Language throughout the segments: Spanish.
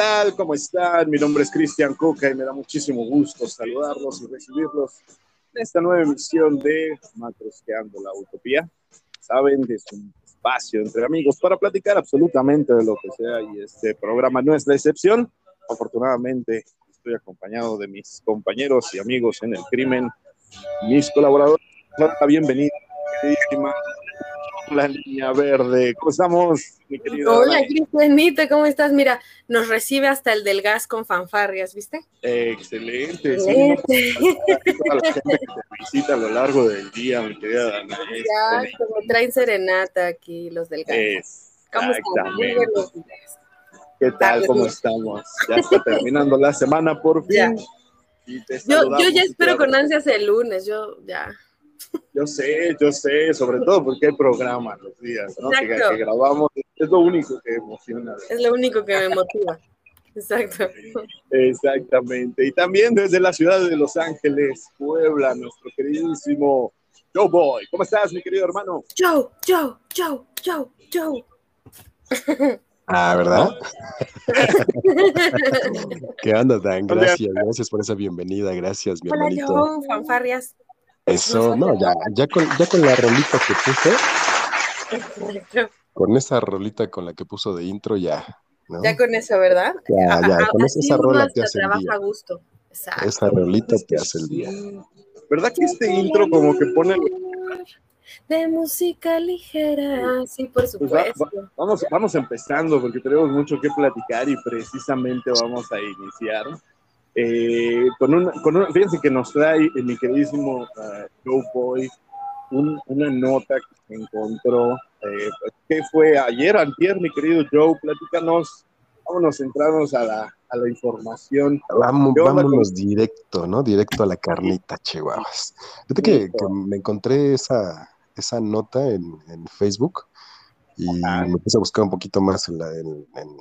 Hola, ¿qué tal? ¿Cómo están? Mi nombre es Cristian Coca y me da muchísimo gusto saludarlos y recibirlos en esta nueva emisión de Matrosqueando la Utopía. Saben, es un espacio entre amigos para platicar absolutamente de lo que sea y este programa no es la excepción. Afortunadamente estoy acompañado de mis compañeros y amigos en el crimen, mis colaboradores. Bienvenida, queridísima la línea verde. ¿Cómo estamos, mi querido? Hola, Cristianita, ¿cómo estás? Mira, nos recibe hasta el del gas con fanfarrias, ¿viste? excelente. excelente. Sí, toda la gente que te visita a lo largo del día, mi querida Dana. Ya, como traen serenata aquí los del gas. ¿Cómo están? ¿Qué tal? ¿Cómo estamos? Ya está terminando la semana por fin. Yo, yo ya espero con ansias el lunes, yo ya. Yo sé, yo sé, sobre todo porque hay programa los días, ¿no? Que, grabamos, es lo único que emociona. Es lo único que me motiva. Exacto. Exactamente. Y también desde la ciudad de Los Ángeles, Puebla, nuestro queridísimo Joe Boy. ¿Cómo estás, mi querido hermano? Joe, Joe, Joe, Joe, Joe. Ah, ¿verdad? ¿Qué onda, Dan? Gracias, gracias por esa bienvenida. Gracias, mi Hola, hermanito. Joe, fanfarrias. Eso, no, ya, ya, con, ya con la rolita que puso, con esa rolita con la que puso de intro, ya. ¿no? Ya con eso, ¿verdad? Ya, ya, con esa, esa rola te hace el trabaja día. a gusto. Exacto. Esa rolita te hace el día. ¿Verdad que este intro como que pone... De música ligera, sí, por Pues supuesto. va- va- vamos, vamos empezando porque tenemos mucho que platicar y precisamente vamos a iniciar eh, con una, con una- fíjense que nos trae eh, mi queridísimo ah, Joe Boy un- una nota que encontró, eh, que fue ayer, antier, mi querido Joe, platícanos, vámonos, centrarnos a la, a la información. Vamos, ¿Qué onda vámonos directo, ¿no? Directo a la carnita, chihuahuas. Fíjate que, que me encontré esa, esa nota en, en Facebook y Ajá. me puse a buscar un poquito más en, la- en- en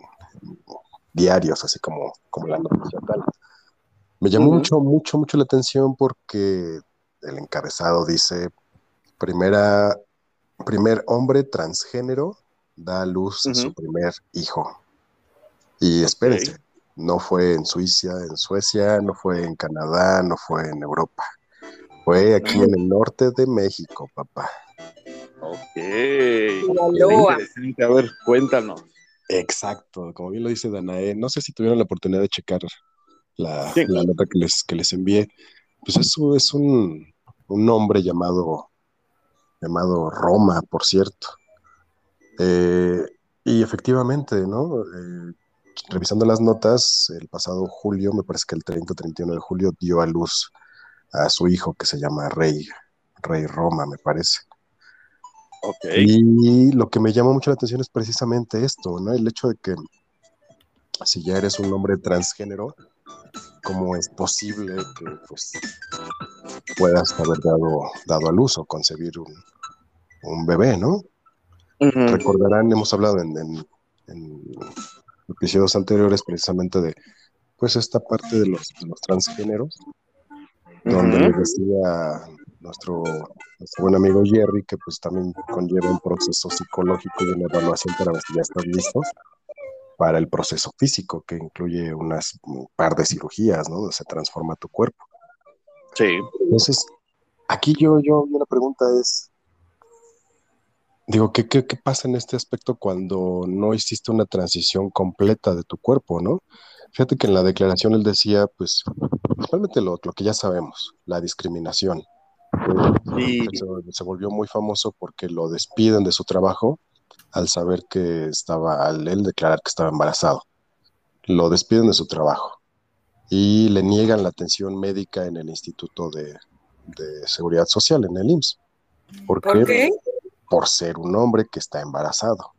diarios, así como, como la noticia tal. Me llamó mucho, mucho, mucho la atención porque el encabezado dice, primera, primer hombre transgénero da a luz a su primer hijo. Y espérense, no fue en Suiza, en Suecia, no fue en Canadá, no fue en Europa. Fue aquí en el norte de México, papá. Ok. Interesante. A ver, cuéntanos. Exacto, como bien lo dice Danae, no sé si tuvieron la oportunidad de checar la, Sí. la nota que les, que les envié. Pues eso es un, un hombre llamado, llamado Roma, por cierto. Eh, y efectivamente, ¿no? Eh, revisando las notas, el pasado julio, me parece que el 30 o 31 de julio, dio a luz a su hijo que se llama Rey, Rey Roma, me parece. Ok. Y lo que me llama mucho la atención es precisamente esto, ¿no? El hecho de que si ya eres un hombre transgénero, ¿cómo es posible que pues, puedas haber dado, dado a luz o concebir un, un bebé, ¿no? Recordarán, hemos hablado en, en- en episodios anteriores precisamente de pues esta parte de los, de los transgéneros, donde Ujú. les decía nuestro, nuestro buen amigo Jerry que pues también conlleva un proceso psicológico y una evaluación para ver si ya están listos para el proceso físico, que incluye unas un par de cirugías, ¿no? Donde se transforma tu cuerpo. Sí. Entonces, aquí yo, yo, la pregunta es, digo, ¿qué, qué, qué pasa en este aspecto cuando no hiciste una transición completa de tu cuerpo, ¿no? Fíjate que en la declaración él decía, pues, principalmente lo, lo que ya sabemos, la discriminación. Sí. Se, se volvió muy famoso porque lo despiden de su trabajo al saber que estaba, al él declarar que estaba embarazado. Lo despiden de su trabajo y le niegan la atención médica en el Instituto de, de Seguridad Social, en el IMSS. ¿Por qué? ¿Por qué? Por ser un hombre que está embarazado.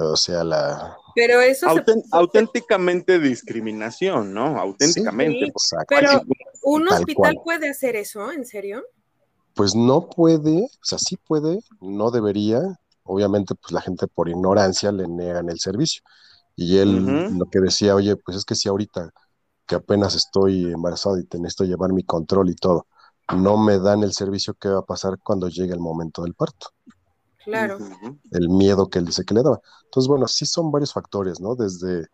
O sea, la... Pero eso se- auténticamente discriminación, ¿no? Auténticamente. Sí. Pero un Tal hospital cual. puede hacer eso, ¿en serio? Pues no puede, o sea, sí puede, no debería. Obviamente, pues la gente por ignorancia le niegan el servicio. Y él lo que decía, oye, pues es que si ahorita que apenas estoy embarazado y te necesito llevar mi control y todo, no me dan el servicio, ¿qué va a pasar cuando llegue el momento del parto? Claro. El miedo que él dice que le daba. Entonces, bueno, sí son varios factores, ¿no? Desde,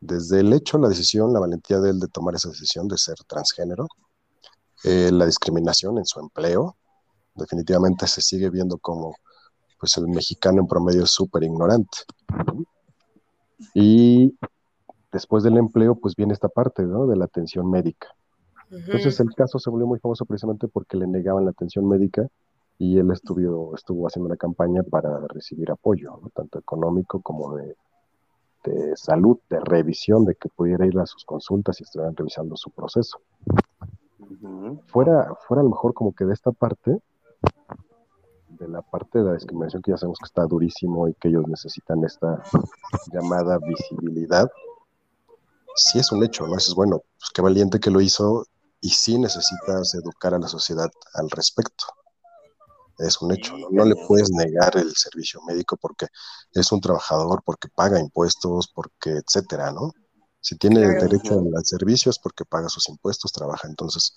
desde el hecho, la decisión, la valentía de él de tomar esa decisión de ser transgénero, eh, la discriminación en su empleo, definitivamente se sigue viendo como pues el mexicano en promedio es súper ignorante. Y después del empleo, pues viene esta parte, ¿no? De la atención médica. Entonces el caso se volvió muy famoso precisamente porque le negaban la atención médica y él estuvo, estuvo haciendo una campaña para recibir apoyo, tanto económico como de, salud, de revisión, de que pudiera ir a sus consultas y estuvieran revisando su proceso. fuera, fuera a lo mejor como que de esta parte, de la parte de la discriminación que ya sabemos que está durísimo y que ellos necesitan esta llamada visibilidad, sí es un hecho, ¿no? Eso es bueno, pues qué valiente que lo hizo y sí necesitas educar a la sociedad al respecto. Es un hecho, ¿no? le puedes negar el servicio médico porque es un trabajador, porque paga impuestos, porque etcétera, ¿no? Si tiene derecho al servicio es porque paga sus impuestos, trabaja. Entonces,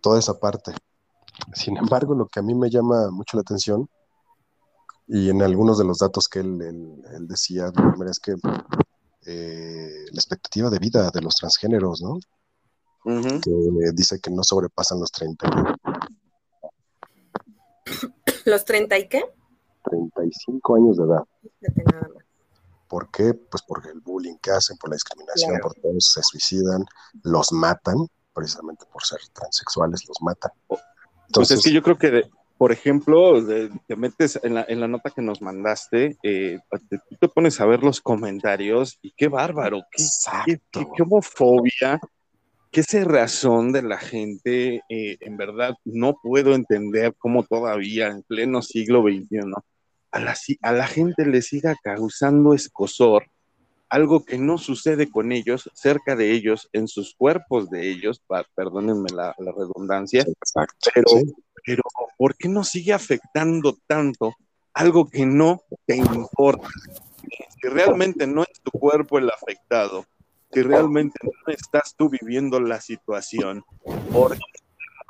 toda esa parte. Sin embargo, lo que a mí me llama mucho la atención, y en algunos de los datos que él, decía, es que eh, la expectativa de vida de los transgéneros, ¿no? que dice que no sobrepasan los 30 ¿Los 30 y qué? 35 años de edad. ¿Por qué? Pues porque el bullying que hacen, por la discriminación, por todos se suicidan, los matan, precisamente por ser transexuales, los matan. Entonces, es que yo creo que, por ejemplo, te metes en la, en la, nota que nos mandaste, eh, te, te, pones a ver los comentarios y qué bárbaro, qué, qué, qué homofobia, qué razón de la gente, eh, en verdad, no puedo entender cómo todavía en pleno siglo XXI a la, a la gente le siga causando escosor algo que no sucede con ellos, cerca de ellos, en sus cuerpos de ellos, perdónenme la, redundancia, pero, pero ¿por qué no sigue afectando tanto algo que no te importa? Si realmente no es tu cuerpo el afectado, si realmente no estás tú viviendo la situación, por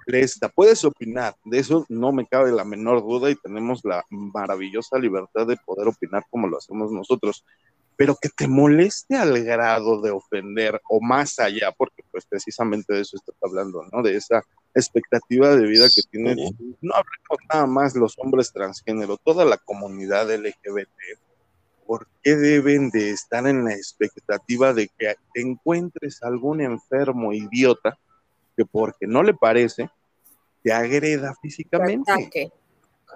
presta, puedes opinar, de eso no me cabe la menor duda y tenemos la maravillosa libertad de poder opinar como lo hacemos nosotros, pero que te moleste al grado de ofender o más allá, porque pues precisamente de eso estás hablando, ¿no? De esa expectativa de vida que tienen, no hablemos nada más los hombres transgénero, toda la comunidad LGBT, ¿por qué deben de estar en la expectativa de que encuentres algún enfermo idiota que porque no le parece, te agreda físicamente?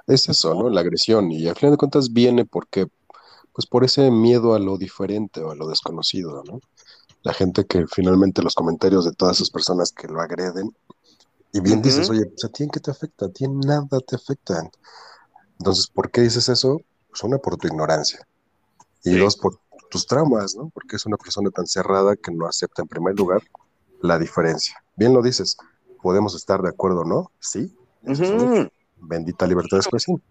Es eso, ¿no? La agresión. Y al final de cuentas viene porque, pues por ese miedo a lo diferente o a lo desconocido, ¿no? La gente que finalmente los comentarios de todas esas personas que lo agreden, y bien dices, oye, pues a ti en qué te afecta, a ti en nada te afecta. Entonces, ¿por qué dices eso? Pues una por tu ignorancia y dos, por tus traumas, ¿no? Porque es una persona tan cerrada que no acepta en primer lugar la diferencia. Bien lo dices, podemos estar de acuerdo, ¿no? Sí. Bendita libertad de expresión.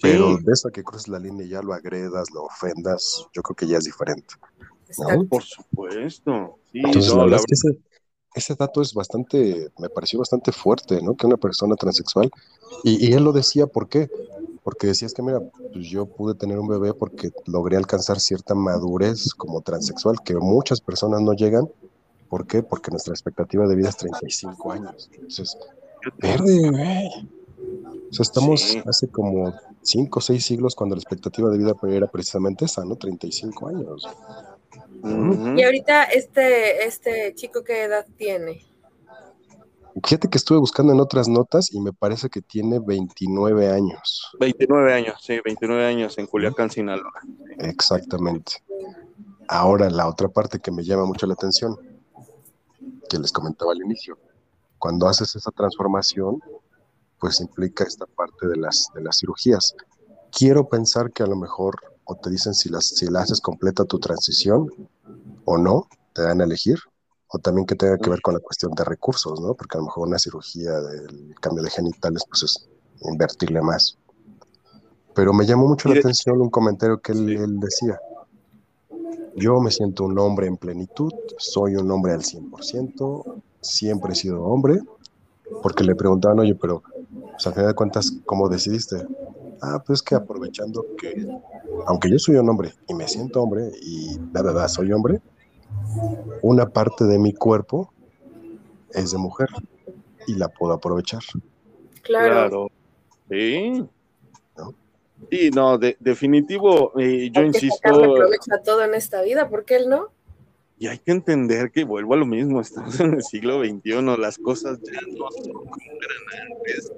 Pero de eso que cruces la línea y ya lo agredas, lo ofendas, yo creo que ya es diferente. Por supuesto. Entonces, la verdad es que ese, dato es bastante, me pareció bastante fuerte, ¿no? Que una persona transexual, y, y él lo decía, ¿por qué? porque decías que, mira, pues yo pude tener un bebé porque logré alcanzar cierta madurez como transexual, que muchas personas no llegan. ¿Por qué? Porque nuestra expectativa de vida es 35 años. Entonces, verde, güey. O sea, estamos hace como 5 o 6 siglos cuando la expectativa de vida era precisamente esa, ¿no? 35 años. Y ahorita este, este chico, ¿qué edad tiene? Fíjate que estuve buscando en otras notas y me parece que tiene 29 años. 29 años, sí, 29 años en Culiacán, Sinaloa. Exactamente. Ahora, la otra parte que me llama mucho la atención, que les comentaba al inicio, cuando haces esa transformación, pues implica esta parte de las, de las cirugías. Quiero pensar que a lo mejor, o te dicen si, las, si la haces completa tu transición o no, te dan a elegir, o también que tenga que ver con la cuestión de recursos, ¿no? Porque a lo mejor una cirugía del cambio de genitales, pues es invertirle más. Pero me llamó mucho la atención un comentario que él, decía. Yo me siento un hombre en plenitud, soy un hombre al 100%, siempre he sido hombre, porque le preguntaban, oye, pero pues, al final de cuentas, ¿cómo decidiste? ah, pues que aprovechando que, aunque yo soy un hombre y me siento hombre y la verdad soy hombre, una parte de mi cuerpo es de mujer y la puedo aprovechar. Claro. Sí. ¿No? Sí, no, de, definitivo, eh, yo insisto. aprovecha todo en esta vida, ¿por qué él no? Y hay que entender que vuelvo a lo mismo, estamos en el siglo XXI, las cosas ya no son como eran antes.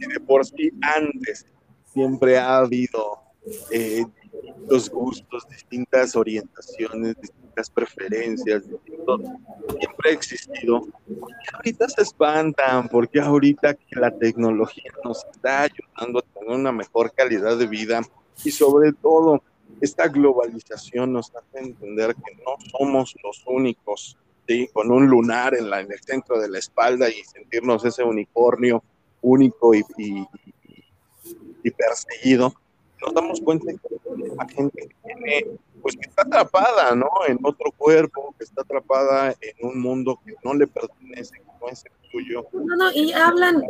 Y de por sí antes siempre ha habido eh, los gustos, distintas orientaciones, distintas preferencias, siempre ha existido. Y ahorita se espantan porque ahorita que la tecnología nos está ayudando a tener una mejor calidad de vida y sobre todo esta globalización nos hace entender que no somos los únicos, ¿sí? con un lunar en, la, en el centro de la espalda y sentirnos ese unicornio único y, y, perseguido, nos damos cuenta que la gente que tiene, pues que está atrapada, ¿no? En otro cuerpo, que está atrapada en un mundo que no le pertenece, que no es el suyo. No, no, y hablan,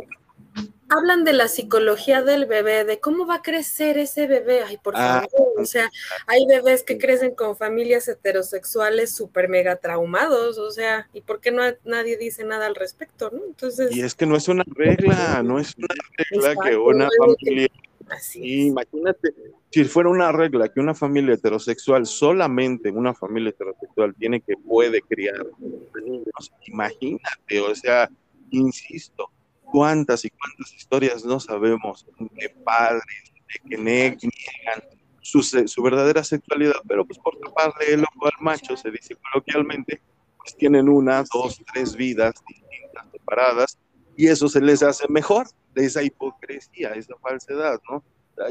hablan de la psicología del bebé, de cómo va a crecer ese bebé. Ay, por ah, favor, o sea, hay bebés que crecen con familias heterosexuales súper mega traumados, o sea, ¿y por qué no nadie dice nada al respecto, no? Entonces. Y es que no es una regla, no es una regla que una familia. Así imagínate, si fuera una regla que una familia heterosexual, solamente una familia heterosexual tiene que puede criar niños, imagínate, o sea, insisto, cuántas y cuántas historias no sabemos de padres de que niegan su, su, verdadera sexualidad, pero pues por taparle el ojo al macho, se dice coloquialmente, pues tienen una, dos, tres vidas distintas, separadas, y eso se les hace mejor de esa hipocresía, esa falsedad, ¿no?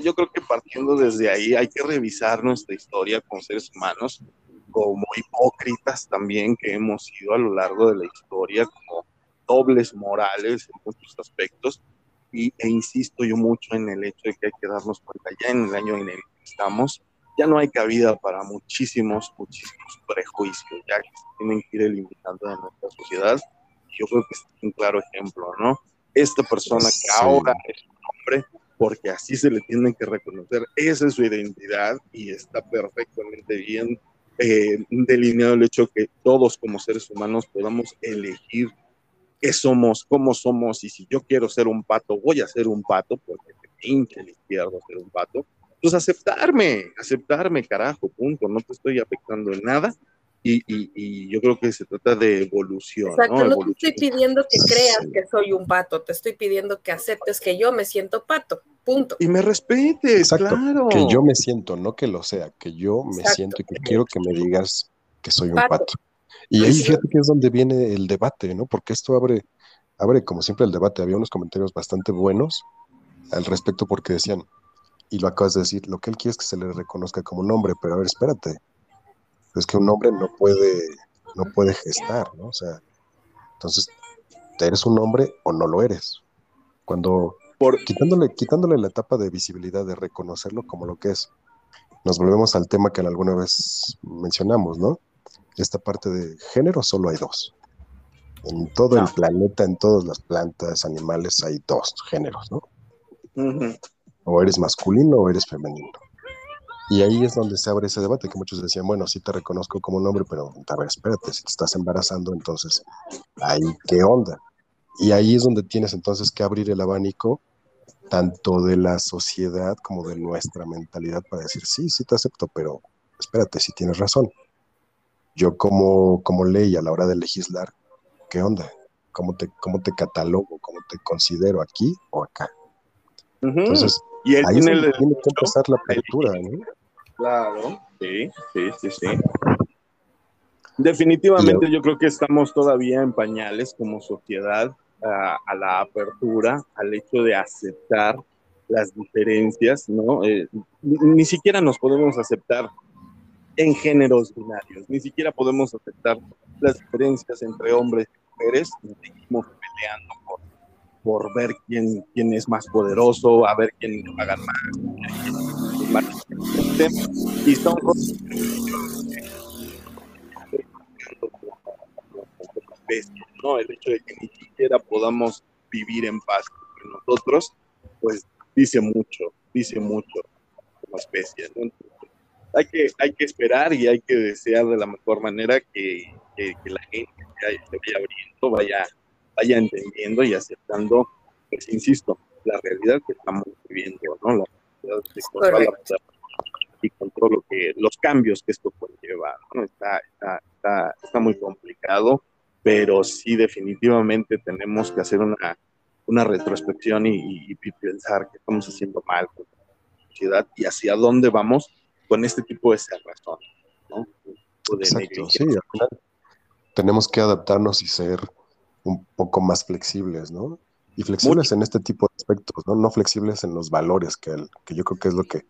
Yo creo que partiendo desde ahí hay que revisar nuestra historia con seres humanos como hipócritas también que hemos sido a lo largo de la historia, como dobles morales en muchos aspectos. Y, e insisto yo mucho en el hecho de que hay que darnos cuenta ya en el año en el que estamos, ya no hay cabida para muchísimos, muchísimos prejuicios, ya que se tienen que ir eliminando de nuestra sociedad. Yo creo que es un claro ejemplo, ¿no? Esta persona que ahora es un hombre, porque así se le tienen que reconocer, esa es su identidad y está perfectamente bien eh, delineado el hecho que todos como seres humanos podamos elegir qué somos, cómo somos, y si yo quiero ser un pato, voy a ser un pato, porque me pinche el izquierdo ser un pato, pues aceptarme, aceptarme, carajo, punto, no te estoy afectando en nada, y, y, yo creo que se trata de evolución. Exacto, no, te estoy pidiendo que creas que soy un pato, te estoy pidiendo que aceptes que yo me siento pato, punto. Y me respetes, claro. Que yo me siento, no que lo sea, que yo me siento y que quiero que me digas que soy un pato. Y ahí fíjate que es donde viene el debate, ¿no? Porque esto abre, abre como siempre el debate. Había unos comentarios bastante buenos al respecto porque decían, y lo acabas de decir, lo que él quiere es que se le reconozca como un hombre, pero a ver, espérate, es que un hombre no puede, no puede gestar, ¿no? O sea, entonces, ¿eres un hombre o no lo eres? Cuando, Por... quitándole, quitándole la etapa de visibilidad, de reconocerlo como lo que es, nos volvemos al tema que alguna vez mencionamos, ¿no? Esta parte de género solo hay dos. En todo el planeta, en todas las plantas, animales, hay dos géneros, ¿no? O eres masculino o eres femenino. Y ahí es donde se abre ese debate, que muchos decían, bueno, sí te reconozco como un hombre, pero a ver, espérate, si te estás embarazando, entonces, ahí, ¿qué onda? Y ahí es donde tienes entonces que abrir el abanico, tanto de la sociedad como de nuestra mentalidad, para decir, sí, sí te acepto, pero espérate, si tienes razón yo como, como ley a la hora de legislar, ¿qué onda? ¿Cómo te, cómo te catalogo? ¿Cómo te considero aquí o acá? Entonces, y ahí tiene, que empezar la apertura, ¿no? Claro, sí, sí, sí, sí. Definitivamente yo creo que estamos todavía en pañales como sociedad a, la apertura, al hecho de aceptar las diferencias, ¿no? Eh, ni siquiera nos podemos aceptar en géneros binarios. Ni siquiera podemos aceptar las diferencias entre hombres y mujeres. Seguimos peleando por, por ver quién, quién es más poderoso, a ver quién paga más. más y son ¿no? El hecho de que ni siquiera podamos vivir en paz con nosotros, pues dice mucho, dice mucho como especie. Hay, que, hay que esperar y hay que desear de la mejor manera que, la gente se vaya abriendo, vaya, vaya entendiendo y aceptando, pues insisto, la realidad que estamos viviendo, ¿no? La realidad y con todo lo que, los cambios que esto puede llevar, ¿no? Está, está, está, está muy complicado, pero sí definitivamente tenemos que hacer una una retrospección y, pensar qué estamos haciendo mal con la sociedad y hacia dónde vamos con este tipo de cerrazón, ¿no? Exacto, sí, al final tenemos que adaptarnos y ser un poco más flexibles, ¿no? Y flexibles en este tipo de aspectos, ¿no? No flexibles en los valores, que, que yo creo que es lo que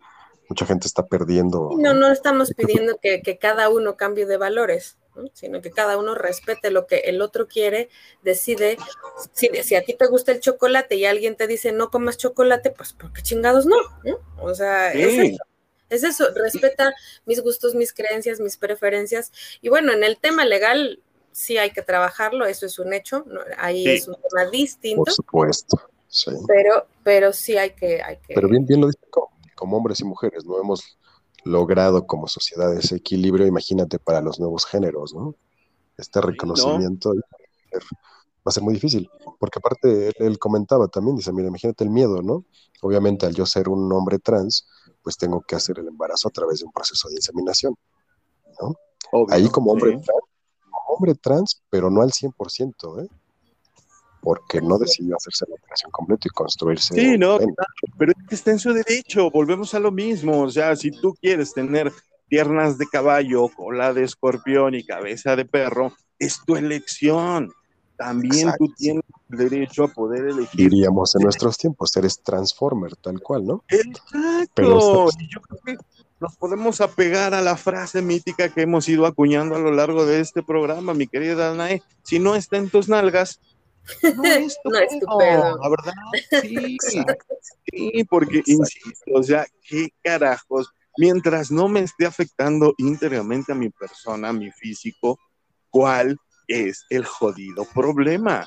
mucha gente está perdiendo. No, no estamos pidiendo que, que cada uno cambie de valores sino que cada uno respete lo que el otro quiere, decide, si, si, a ti te gusta el chocolate y alguien te dice no comas chocolate, pues porque chingados no, O sea, es, eso, es eso, respeta mis gustos, mis creencias, mis preferencias, y bueno, en el tema legal sí hay que trabajarlo, eso es un hecho, ahí es un tema distinto. Por supuesto, sí. Pero, pero sí hay que, hay que... Pero bien, bien lo dice como hombres y mujeres, no hemos logrado como sociedad ese equilibrio, imagínate para los nuevos géneros, ¿no? Este reconocimiento va a ser muy difícil, porque aparte él, comentaba también, dice, mira, imagínate el miedo, ¿no? Obviamente al yo ser un hombre trans, pues tengo que hacer el embarazo a través de un proceso de inseminación, ¿no? Ahí como hombre, trans, como hombre trans, pero no al 100%, ¿eh? porque no decidió hacerse la operación completa y construirse. Sí, no, pero es que está en su derecho, volvemos a lo mismo, o sea, si tú quieres tener piernas de caballo, cola de escorpión y cabeza de perro, es tu elección. También tú tienes derecho a poder elegir. Diríamos en nuestros tiempos, eres transformer, tal cual, ¿no? Exacto. Y yo creo que nos podemos apegar a la frase mítica que hemos ido acuñando a lo largo de este programa, mi querida Danae. Si no está en tus nalgas, no es no La verdad, sí, sí, porque insisto, o sea, qué carajos, mientras no me esté afectando íntegramente a mi persona, a mi físico, ¿cuál es el jodido problema?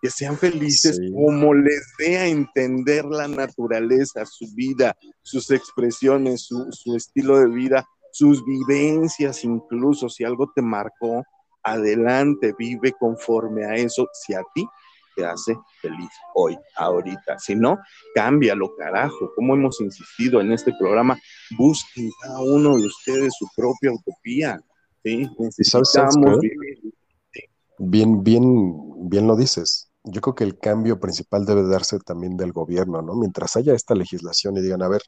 Que sean felices como les dé a entender la naturaleza, su vida, sus expresiones, su, su estilo de vida, sus vivencias, incluso si algo te marcó, adelante, vive conforme a eso, si a ti te hace feliz hoy, ahorita. Si no, cámbialo, carajo. Como hemos insistido en este programa, busquen cada uno de ustedes su propia utopía. ¿sí? Necesitamos vivir. Bien, bien, bien lo dices. Yo creo que el cambio principal debe darse también del gobierno, ¿no? Mientras haya esta legislación y digan, a ver,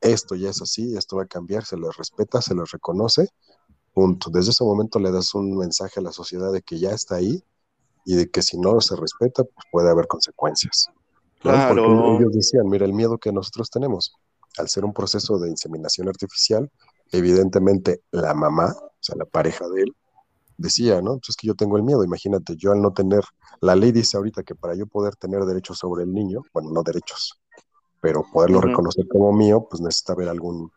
esto ya es así, esto va a cambiar, se les respeta, se les reconoce, Punto. Desde ese momento le das un mensaje a la sociedad de que ya está ahí y de que si no se respeta, pues puede haber consecuencias. Porque ellos decían, mira, el miedo que nosotros tenemos al ser un proceso de inseminación artificial, evidentemente la mamá, o sea, la pareja de él, decía, ¿no? Pues es que yo tengo el miedo, imagínate, yo al no tener, la ley dice ahorita que para yo poder tener derechos sobre el niño, bueno, no derechos, pero poderlo reconocer como mío, pues necesita haber algún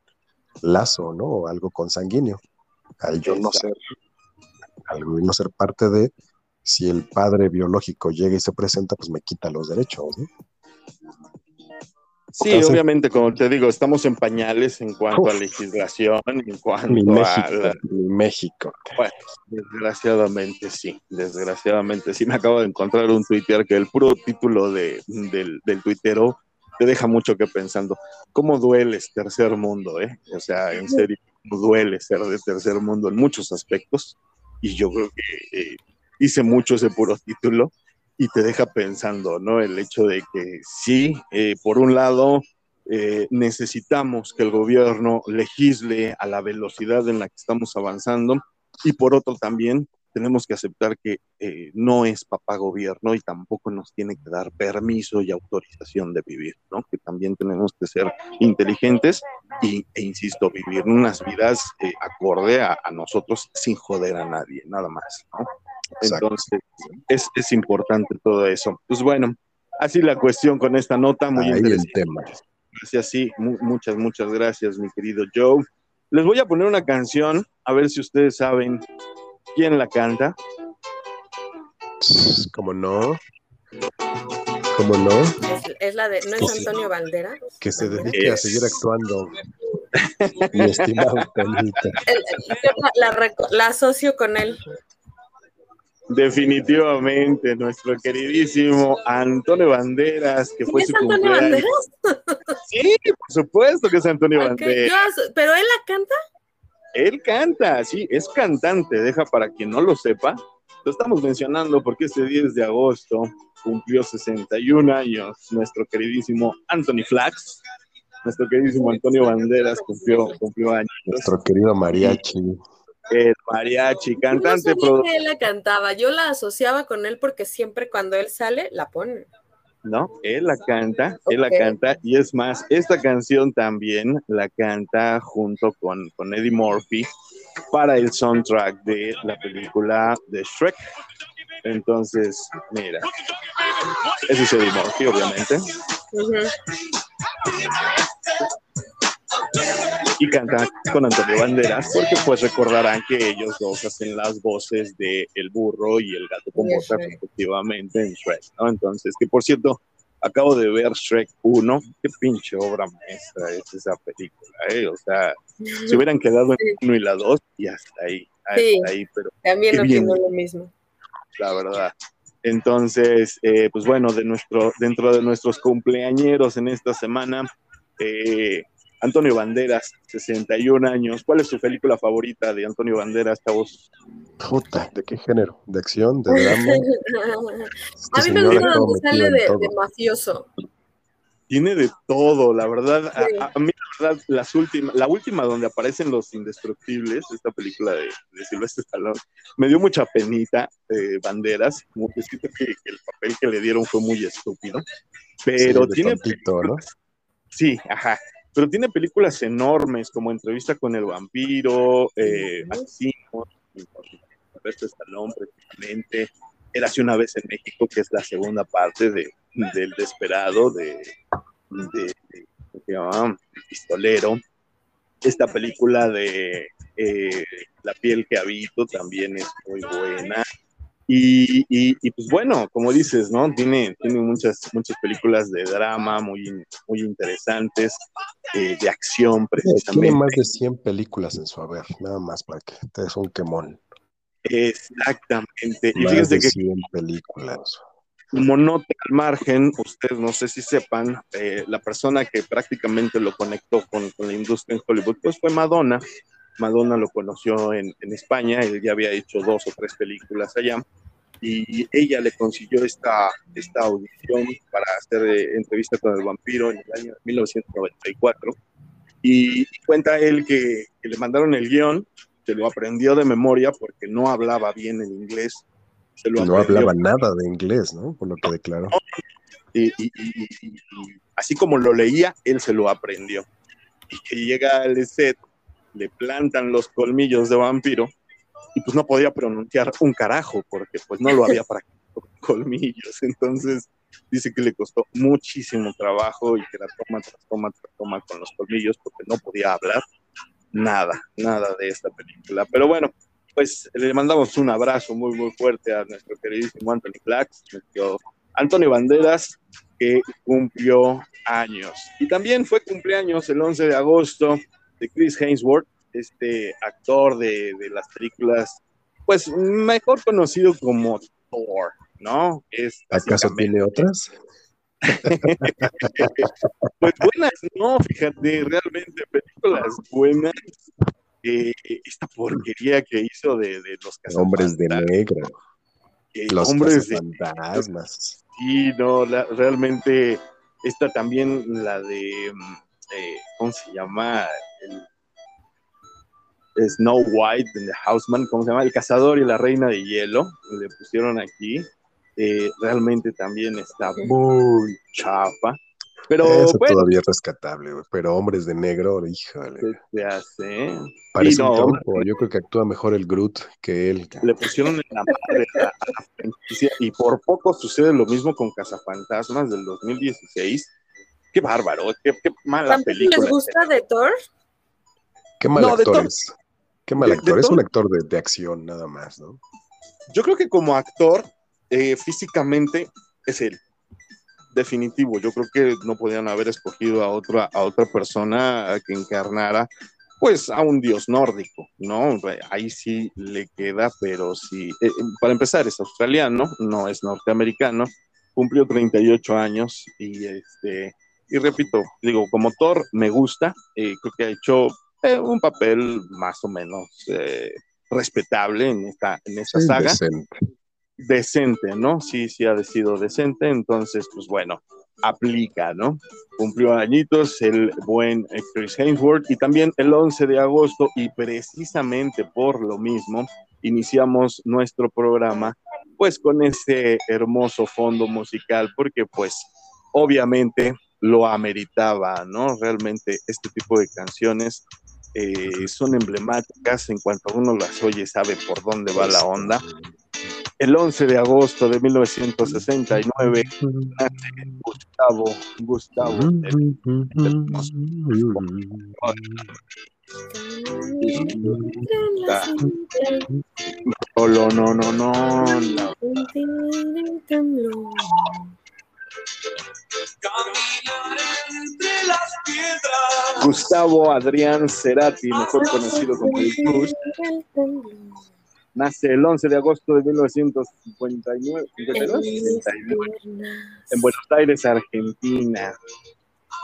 lazo, ¿no? O algo consanguíneo. Al yo no ser, al no ser parte de, si el padre biológico llega y se presenta, pues me quita los derechos, Sí, obviamente, como te digo, estamos en pañales en cuanto a legislación, en cuanto a México. Bueno, desgraciadamente sí, desgraciadamente sí. Me acabo de encontrar un Twitter que el puro título de, del, del tuitero te deja mucho que pensando. ¿Cómo dueles tercer mundo, eh? O sea, en serio duele ser de tercer mundo en muchos aspectos y yo creo que eh, hice mucho ese puro título y te deja pensando, ¿no? El hecho de que sí, eh, por un lado, eh, necesitamos que el gobierno legisle a la velocidad en la que estamos avanzando y por otro también tenemos que aceptar que eh, no es papá gobierno y tampoco nos tiene que dar permiso y autorización de vivir, ¿no? Que también tenemos que ser inteligentes y, e insisto, vivir unas vidas eh, acorde a, nosotros sin joder a nadie, nada más, ¿no? Entonces, es, es, importante todo eso. Pues bueno, así la cuestión con esta nota, muy Ahí interesante. el tema. Gracias, sí, muchas, muchas gracias, mi querido Joe. Les voy a poner una canción, a ver si ustedes saben ¿Quién la canta? Como no. ¿Cómo no? Es, la de, ¿no es Antonio Bandera? Que se dedique a seguir actuando, mi estimado La, la asocio con él. Definitivamente, nuestro queridísimo Antonio Banderas, que fue su Antonio Banderas? Sí, por supuesto que es Antonio Banderas. ¿Pero él la canta? Él canta, sí, es cantante, deja para quien no lo sepa. Lo estamos mencionando porque este 10 de agosto cumplió 61 años nuestro queridísimo Anthony Flax. Nuestro queridísimo Antonio Banderas cumplió, cumplió años. Nuestro querido mariachi el mariachi, cantante. No que él la cantaba, yo la asociaba con él porque siempre cuando él sale la pone. No, él la canta, él la canta, y es más, esta canción también la canta junto con, con Eddie Murphy para el soundtrack de la película de Shrek. Entonces, mira, ese es Eddie Murphy, obviamente y canta con Antonio Banderas, porque pues recordarán que ellos dos hacen las voces de El Burro y El Gato con Botas respectivamente en Shrek, ¿no? Entonces, que por cierto, acabo de ver Shrek 1, qué pinche obra maestra es esa película, ¿eh? O sea, se hubieran quedado en uno y la dos y hasta ahí, hasta ahí, pero... También opino lo mismo. La verdad. Entonces, eh, pues bueno, de nuestro, dentro de nuestros cumpleañeros en esta semana, eh, Antonio Banderas, 61 años. ¿Cuál es su película favorita de Antonio Banderas, chavos? Puta, ¿de qué género? ¿De acción? ¿De drama? a mí me gusta donde sale de, mafioso. Tiene de todo, la verdad. A, mí, la verdad, las últimas, la última donde aparecen los indestructibles, esta película de, de Silvestre Stallone, me dio mucha penita de Banderas, como que siento que, el papel que le dieron fue muy estúpido. Pero tiene. ¿no? Sí, ajá pero tiene películas enormes como Entrevista con el Vampiro, eh, Asesino, Stallone precisamente, Érase una vez en México, que es la segunda parte de, del Desperado, de, de, se llama? Pistolero. Esta película de eh, La piel que habito también es muy buena. Y, y, pues bueno, como dices, ¿no? Tiene, tiene muchas, muchas películas de drama muy, muy interesantes, eh, de acción precisamente. Tiene más de 100 películas en su haber, nada más para que te des un quemón. Exactamente. y fíjense que 100 películas. Como nota al margen, ustedes no sé si sepan, eh, la persona que prácticamente lo conectó con, con, la industria en Hollywood, pues fue Madonna. Madonna lo conoció en, en España, él ya había hecho dos o tres películas allá y ella le consiguió esta, esta audición para hacer eh, entrevista con el vampiro en el año 1994. Y cuenta él que, le mandaron el guion, se lo aprendió de memoria porque no hablaba bien el inglés. no hablaba nada de inglés, ¿no? Por lo que declaró. Y, así como lo leía, él se lo aprendió. Y que llega al set, le plantan los colmillos de vampiro y pues no podía pronunciar un carajo porque pues no lo había practicado con colmillos. Entonces dice que le costó muchísimo trabajo y que la toma tras toma tras toma con los colmillos porque no podía hablar nada, nada de esta película. Pero bueno, pues le mandamos un abrazo muy, muy fuerte a nuestro queridísimo Anthony Flax, nuestro Antonio Banderas, que cumplió años. Y también fue cumpleaños el 11 de agosto de Chris Hainsworth, este actor de, las películas, pues mejor conocido como Thor, ¿no? Es ¿Acaso tiene otras? pues buenas, no, fíjate, realmente películas buenas. Eh, esta porquería que hizo de, los Hombres de negro. los hombres de fantasmas. Sí, no, realmente esta también, la de, mm, eh, ¿cómo se llama? El, Snow White, The Houseman, ¿cómo se llama? El Cazador y la Reina de Hielo, le pusieron aquí. Eh, realmente también está muy chapa. Pero Eso todavía es rescatable, pero hombres de negro, híjole. ¿Qué hace? Parece un tronco. Yo creo que actúa mejor el Groot que él. Le pusieron en la madre a, y por poco sucede lo mismo con Cazafantasmas del 2016. Qué bárbaro, qué, mala película. ¿Les gusta de Thor? Qué mal actor es. Qué mal actor, es un actor de, acción nada más, ¿no? Yo creo que como actor, eh, físicamente, es él. definitivo. Yo creo que no podían haber escogido a otra, a otra persona que encarnara pues a un dios nórdico, ¿no? Ahí sí le queda, pero sí, eh, para empezar es australiano, no es norteamericano, cumplió 38 años y este, y repito, digo, como Thor me gusta, eh, creo que ha hecho eh, un papel más o menos respetable en esta, en esta saga decente, ¿no? Sí, sí ha sido decente, entonces, pues bueno, aplica, ¿no? Cumplió añitos el buen Chris Hainsworth y también el 11 de agosto y precisamente por lo mismo iniciamos nuestro programa pues con ese hermoso fondo musical porque pues obviamente lo ameritaba, ¿no? Realmente este tipo de canciones eh, son emblemáticas en cuanto uno las oye sabe por dónde va la onda el 11 de agosto de 1969 nace Gustavo, Gustavo. no, no, no, no, no. Gustavo Adrián Cerati, mejor conocido como el Cruz Nace el 11 de agosto de 1959 en Buenos Aires, Argentina.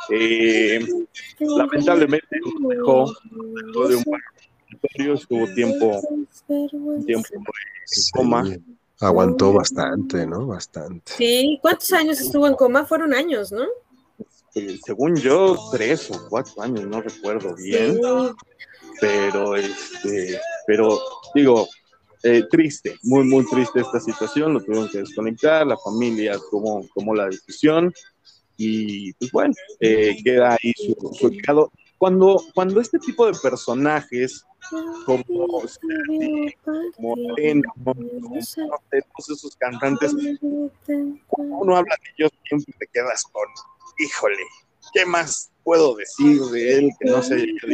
Eh, lamentablemente dejó de un estuvo tiempo, tiempo en coma. Aguantó bastante, ¿no? Bastante. Sí, ¿cuántos años estuvo en coma? Fueron años, ¿no? Eh, según yo, tres o cuatro años, no recuerdo bien. Pero este, pero digo, eh, triste, muy, muy triste esta situación, lo tuvieron que desconectar, la familia tomó, tomó la decisión y pues bueno, eh, queda ahí su, su Cuando, cuando este tipo de personajes, como, como, todos esos cantantes, uno habla de ellos, siempre te quedas con, híjole, ¿qué más puedo decir de él que no dicho?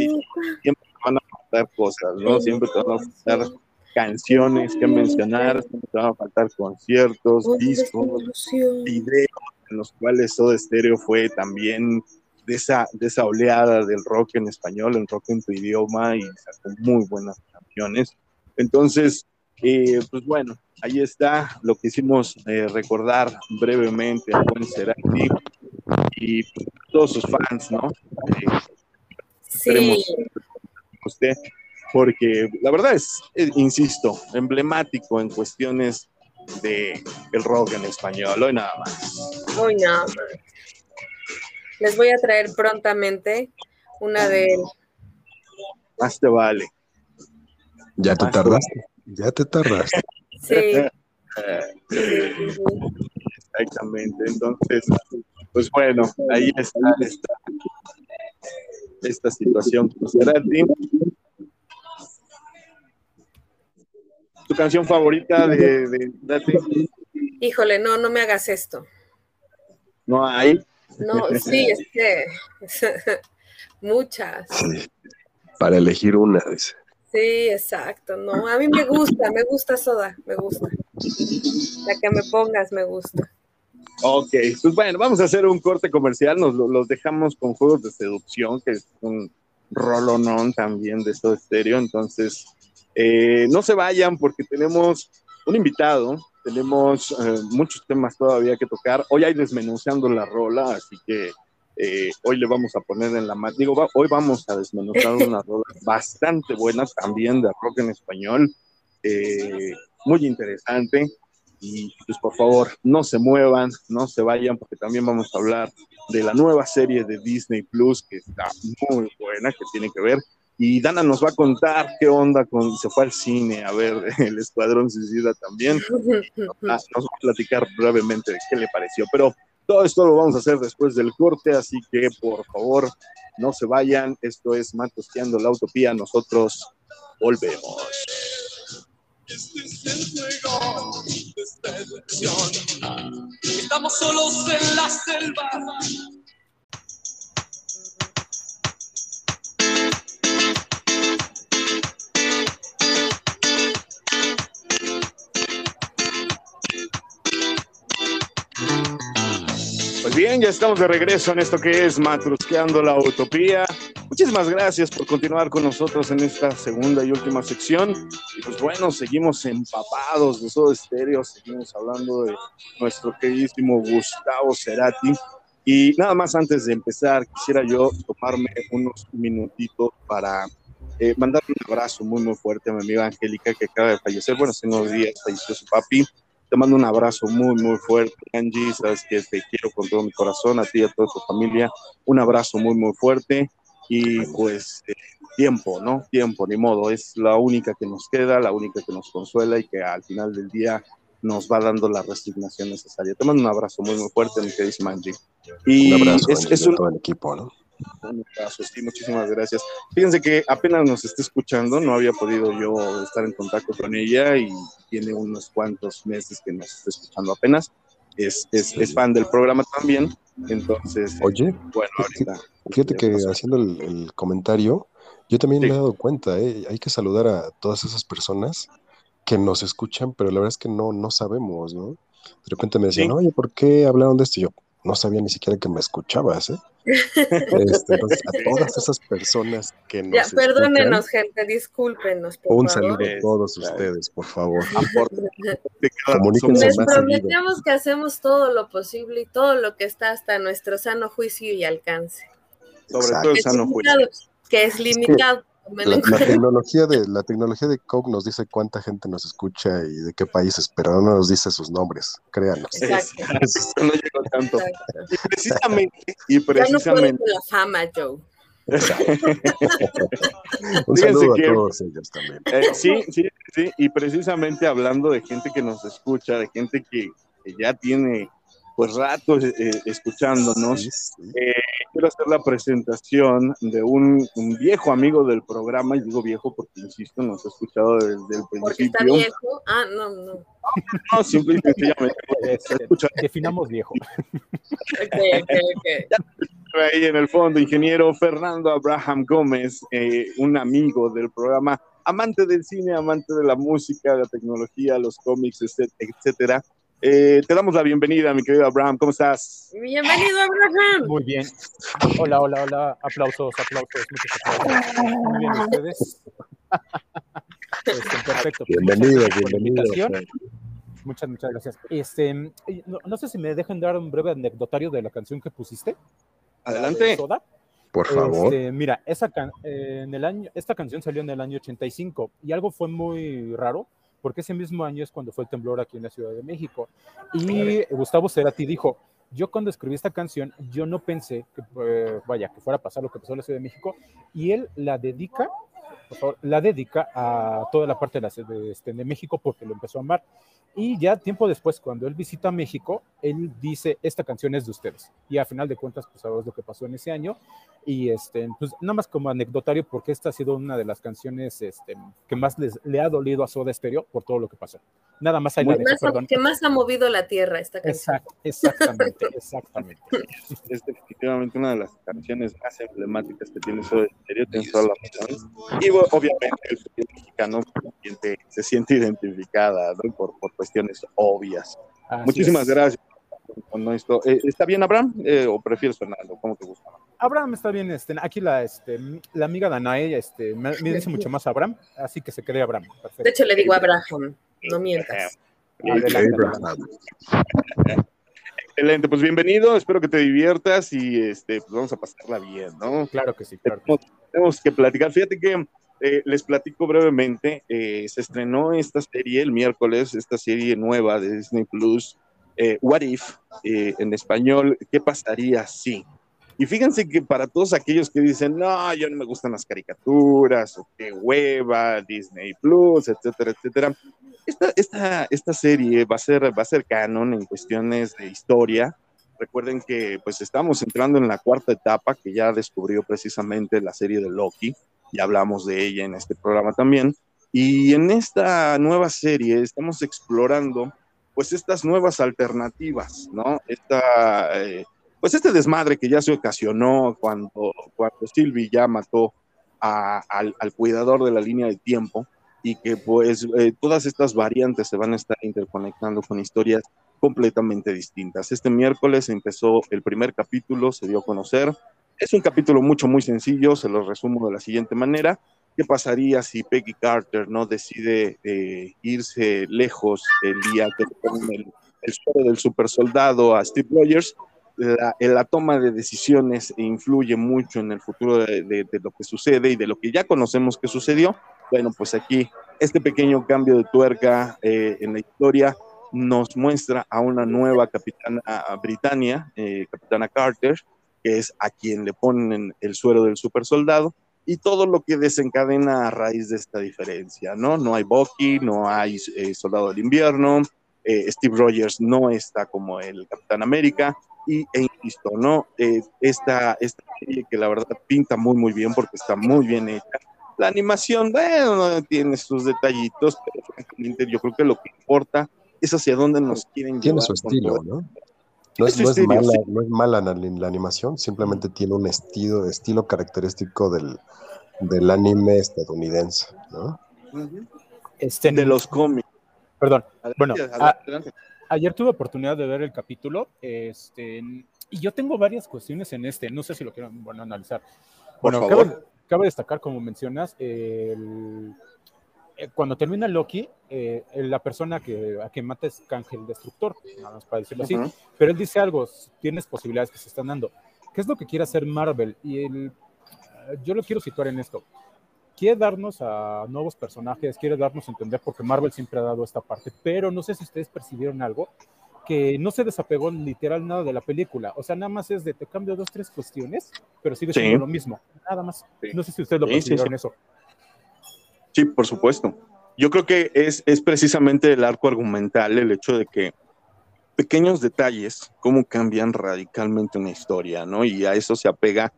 Siempre te van a faltar cosas, ¿no? Siempre te van a faltar canciones que mencionar, te van a faltar conciertos, discos, videos en los cuales todo estéreo fue también de esa, de esa oleada del rock en español, el rock en tu idioma y sacó muy buenas canciones. Entonces, eh, pues bueno, ahí está lo que hicimos eh, recordar brevemente a Juan Cerati y todos sus fans, ¿no? Eh, sí. Usted porque la verdad es, eh, insisto, emblemático en cuestiones de el rock en español, hoy nada más. Hoy nada más. Les voy a traer prontamente una de él. Más te vale. Ya te tardaste, ya te tardaste. Sí. Exactamente, entonces, pues bueno, ahí está esta, esta situación. ¿Tu canción favorita de, de Híjole, no, no me hagas esto. ¿No hay? No, sí, es que muchas. para elegir una, dice. Sí, exacto. No, a mí me gusta, me gusta Soda, me gusta. La que me pongas me gusta. Ok, pues bueno, vamos a hacer un corte comercial. Nos los dejamos con juegos de seducción, que es un rolonón también de esto estéreo. Entonces, eh, no se vayan porque tenemos un invitado, tenemos eh, muchos temas todavía que tocar. Hoy hay desmenuzando la rola, así que eh, hoy le vamos a poner en la mano. Digo, hoy vamos a desmenuzar una rola bastante buena también de rock en español, muy interesante. Y pues por favor, no se muevan, no se vayan, porque también vamos a hablar de la nueva serie de Disney Plus que está muy buena, que tiene que ver y Dana nos va a contar qué onda con, se fue al cine a ver el Escuadrón Suicida también. Ah, nos va a platicar brevemente de qué le pareció. Pero todo esto lo vamos a hacer después del corte, así que por favor no se vayan. Esto es Matosteando la Utopía. Nosotros volvemos. Este es el juego de Estamos solos en la selva Pues bien, ya estamos de regreso en esto que es Matrusqueando la Utopía. Muchísimas gracias por continuar con nosotros en esta segunda y última sección. Y pues bueno, seguimos empapados de todo estéreo, seguimos hablando de nuestro queridísimo Gustavo Cerati. Y nada más antes de empezar, quisiera yo tomarme unos minutitos para eh, mandarle un abrazo muy, muy fuerte a mi amiga Angélica que acaba de fallecer. Bueno, hace unos días falleció su papi te mando un abrazo muy, muy fuerte, Angie. Sabes que te quiero con todo mi corazón, a ti y a toda tu familia. Un abrazo muy, muy fuerte. Y pues eh, tiempo, ¿no? Tiempo, ni modo. Es la única que nos queda, la única que nos consuela y que al final del día nos va dando la resignación necesaria. Te mando un abrazo muy, muy fuerte, mi queridísima Angie. Y un abrazo es, es un... todo el equipo, ¿no? Un abrazo, sí, muchísimas gracias. Fíjense que apenas nos está escuchando, no había podido yo estar en contacto con ella y tiene unos cuantos meses que nos está escuchando apenas. Es, es, es fan del programa también, entonces, oye, bueno, ahorita. Fíjate que haciendo el, comentario, yo también me he dado cuenta, ¿eh? hay que saludar a todas esas personas que nos escuchan, pero la verdad es que no, no sabemos, ¿no? De repente me decían, oye, ¿por qué hablaron de esto? Y yo, no sabía ni siquiera que me escuchabas, ¿eh? Este, a todas esas personas que nos. Ya, perdónenos, gente, discúlpenos. Por un saludo a todos ustedes, por favor. Comuníquense Les prometemos que hacemos todo lo posible y todo lo que está hasta nuestro sano juicio y alcance. Sobre todo el sano juicio. Que es limitado. La, tecnología de la tecnología de Coke nos dice cuánta gente nos escucha y de qué países, pero no nos dice sus nombres, créanos. no llegó tanto. Y precisamente, y precisamente. Ya no la fama, Joe. Un saludo a todos ellos también. Eh, sí, sí, sí, y precisamente hablando de gente que nos escucha, de gente que, que ya tiene pues rato eh, eh, escuchándonos. Eh, quiero hacer la presentación de un, viejo amigo del programa, y digo viejo porque, insisto, nos ha escuchado desde el principio. ¿Porque está viejo? Ah, no, no. No, simple y sencillamente. Definamos viejo. ok, ok, ok. Ahí en el fondo, ingeniero Fernando Abraham Gómez, un amigo del programa, amante del cine, amante de la música, la tecnología, los cómics, etcétera eh, te damos la bienvenida, mi querido Abraham. ¿Cómo estás? Bienvenido, Abraham. Muy bien. Hola, hola, hola. Aplausos, aplausos, muchos aplausos. Muy bien, ¿ustedes? Este, perfecto. Bienvenido, bienvenido. Muchas, muchas gracias. Este, no, sé si me dejan dar un breve anecdotario de la canción que pusiste. Adelante. Por favor. Este, mira, esa eh, en el año, esta canción salió en el año 85 y algo fue muy raro porque ese mismo año es cuando fue el temblor aquí en la Ciudad de México. Y Gustavo Cerati dijo, yo cuando escribí esta canción, yo no pensé que, eh, vaya, que fuera a pasar lo que pasó en la Ciudad de México, y él la dedica, por favor, la dedica a toda la parte de, la, de, este, de México porque lo empezó a amar. Y ya tiempo después, cuando él visita México, él dice, esta canción es de ustedes. Y a final de cuentas, pues sabes lo que pasó en ese año. Y este, pues nada más como anecdotario, porque esta ha sido una de las canciones este, que más les, le ha dolido a Soda Stereo por todo lo que pasó. Nada más hay más, perdón. Que más ha movido la tierra esta canción. exactamente, exactamente. Es definitivamente una de las canciones más emblemáticas que tiene Soda Stereo, tiene toda la razón. Y obviamente el mexicano se siente, se siente identificada ¿no? por, por cuestiones obvias. Muchísimas gracias con esto. Eh, ¿Está bien, Abraham? Eh, ¿O prefieres Fernando? ¿Cómo te gusta? Abraham está bien. Este, aquí la, este, la amiga Danae este, me, dice mucho más Abraham, así que se cree Abraham. De hecho, le digo Abraham, no mientas. Excelente, pues bienvenido, espero que te diviertas y este, pues vamos a pasarla bien, ¿no? Claro que sí, claro. Tenemos, que platicar. Fíjate que eh, les platico brevemente, eh, se estrenó esta serie el miércoles, esta serie nueva de Disney Plus, eh, What If, en español, ¿qué pasaría si? Y fíjense que para todos aquellos que dicen, no, yo no me gustan las caricaturas, o qué hueva, Disney Plus, etcétera, etcétera, esta, esta, esta serie va a, ser, va a ser canon en cuestiones de historia. Recuerden que pues estamos entrando en la cuarta etapa que ya descubrió precisamente la serie de Loki ya hablamos de ella en este programa también. Y en esta nueva serie estamos explorando pues estas nuevas alternativas, ¿no? Esta, eh, pues este desmadre que ya se ocasionó cuando, cuando Sylvie ya mató al, cuidador de la línea de tiempo y que pues eh, todas estas variantes se van a estar interconectando con historias completamente distintas. Este miércoles empezó el primer capítulo, se dio a conocer. Es un capítulo mucho, muy sencillo, se lo resumo de la siguiente manera. ¿Qué pasaría si Peggy Carter no decide eh, irse lejos el día que ponen el, el suelo del super soldado a Steve Rogers? La, la, toma de decisiones influye mucho en el futuro de, de, de, lo que sucede y de lo que ya conocemos que sucedió. Bueno, pues aquí este pequeño cambio de tuerca eh, en la historia nos muestra a una nueva capitana Britannia, eh, capitana Carter, que es a quien le ponen el suero del super soldado y todo lo que desencadena a raíz de esta diferencia, ¿no? No hay Bucky, no hay eh, Soldado del Invierno, eh, Steve Rogers no está como el Capitán América, y, e insisto, ¿no? Eh, esta, esta serie que la verdad pinta muy, muy bien porque está muy bien hecha. La animación, bueno, tiene sus detallitos, pero francamente yo creo que lo que importa es hacia dónde nos quieren tiene llevar. Tiene su estilo, ¿no? No es, no, es mala, no es, mala, la, la, animación, simplemente tiene un estilo, estilo característico del, del anime estadounidense, ¿no? Este, de los cómics. Perdón. Adelante, bueno, adelante. A, ayer tuve oportunidad de ver el capítulo, este, y yo tengo varias cuestiones en este, no sé si lo quiero bueno, analizar. Por bueno, favor. Cabe, cabe, destacar, como mencionas, el, cuando termina Loki, eh, la persona que, a quien mata es Cángel el Destructor, nada más para decirlo así. Uh -huh. Pero él dice algo, tienes posibilidades que se están dando. ¿Qué es lo que quiere hacer Marvel? Y el, yo lo quiero situar en esto. Quiere darnos a nuevos personajes, quiere darnos a entender, porque Marvel siempre ha dado esta parte, pero no sé si ustedes percibieron algo, que no se desapegó literal nada de la película. O sea, nada más es de te cambio dos, tres cuestiones, pero sigue siendo sí. lo mismo. Nada más. Sí. No sé si ustedes lo sí, percibieron eso. Sí, por supuesto. Yo creo que es, es precisamente el arco argumental, el hecho de que pequeños detalles, cómo cambian radicalmente una historia, ¿no? Y a eso se apega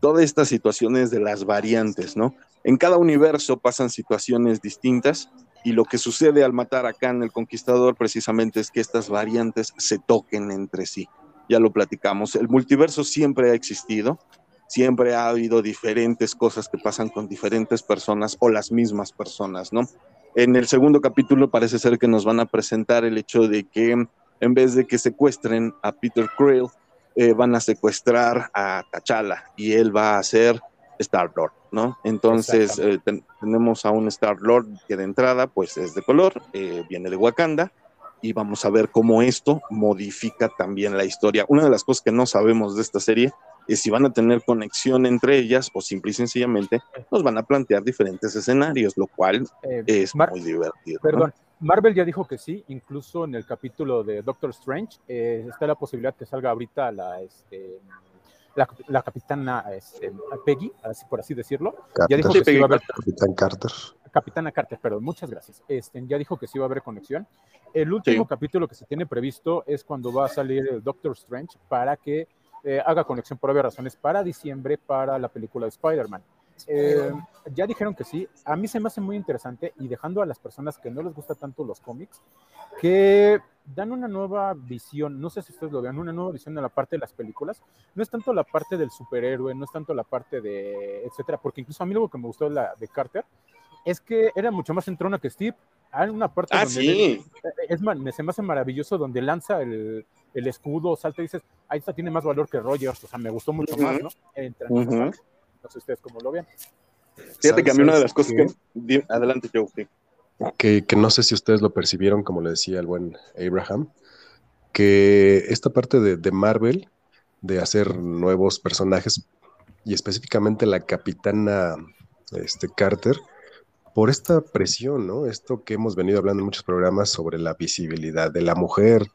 todas estas situaciones de las variantes, ¿no? En cada universo pasan situaciones distintas y lo que sucede al matar a Khan el Conquistador precisamente es que estas variantes se toquen entre sí. Ya lo platicamos, el multiverso siempre ha existido, siempre ha habido diferentes cosas que pasan con diferentes personas o las mismas personas, ¿no? En el segundo capítulo parece ser que nos van a presentar el hecho de que en vez de que secuestren a Peter Krill, eh, van a secuestrar a T'Challa y él va a ser Star-Lord, ¿no? Entonces eh, ten tenemos a un Star-Lord que de entrada pues es de color, eh, viene de Wakanda y vamos a ver cómo esto modifica también la historia. Una de las cosas que no sabemos de esta serie es si van a tener conexión entre ellas o simple y sencillamente nos van a plantear diferentes escenarios, lo cual eh, es muy divertido. Perdón, ¿no? Marvel ya dijo que sí, incluso en el capítulo de Doctor Strange eh, está la posibilidad que salga ahorita la, este, la, la capitana este, Peggy, así por así decirlo. Carter, ya dijo sí, que sí iba a haber, Capitán Carter. Capitana Carter, perdón, muchas gracias. Este, ya dijo que sí va a haber conexión. El último sí. capítulo que se tiene previsto es cuando va a salir el Doctor Strange para que eh, haga conexión por obvias razones para diciembre para la película de Spider-Man. Eh, ya dijeron que sí. A mí se me hace muy interesante y dejando a las personas que no les gusta tanto los cómics, que dan una nueva visión, no sé si ustedes lo vean, una nueva visión de la parte de las películas. No es tanto la parte del superhéroe, no es tanto la parte de etcétera, porque incluso a mí lo que me gustó de, la, de Carter es que era mucho más entrona que Steve. Hay una parte ah, donde sí. es, es, se me hace maravilloso donde lanza el, el escudo, salta y dices, ahí está, tiene más valor que Rogers, o sea, me gustó mucho uh -huh. más, ¿no? Uh -huh. No sé ustedes cómo lo vean. Fíjate que a mí una de las cosas que... Adelante, Joe. Sí. Que, que, no sé si ustedes lo percibieron, como le decía el buen Abraham, que esta parte de, de Marvel, de hacer nuevos personajes, y específicamente la capitana este, Carter, por esta presión, ¿no? Esto que hemos venido hablando en muchos programas sobre la visibilidad de la mujer,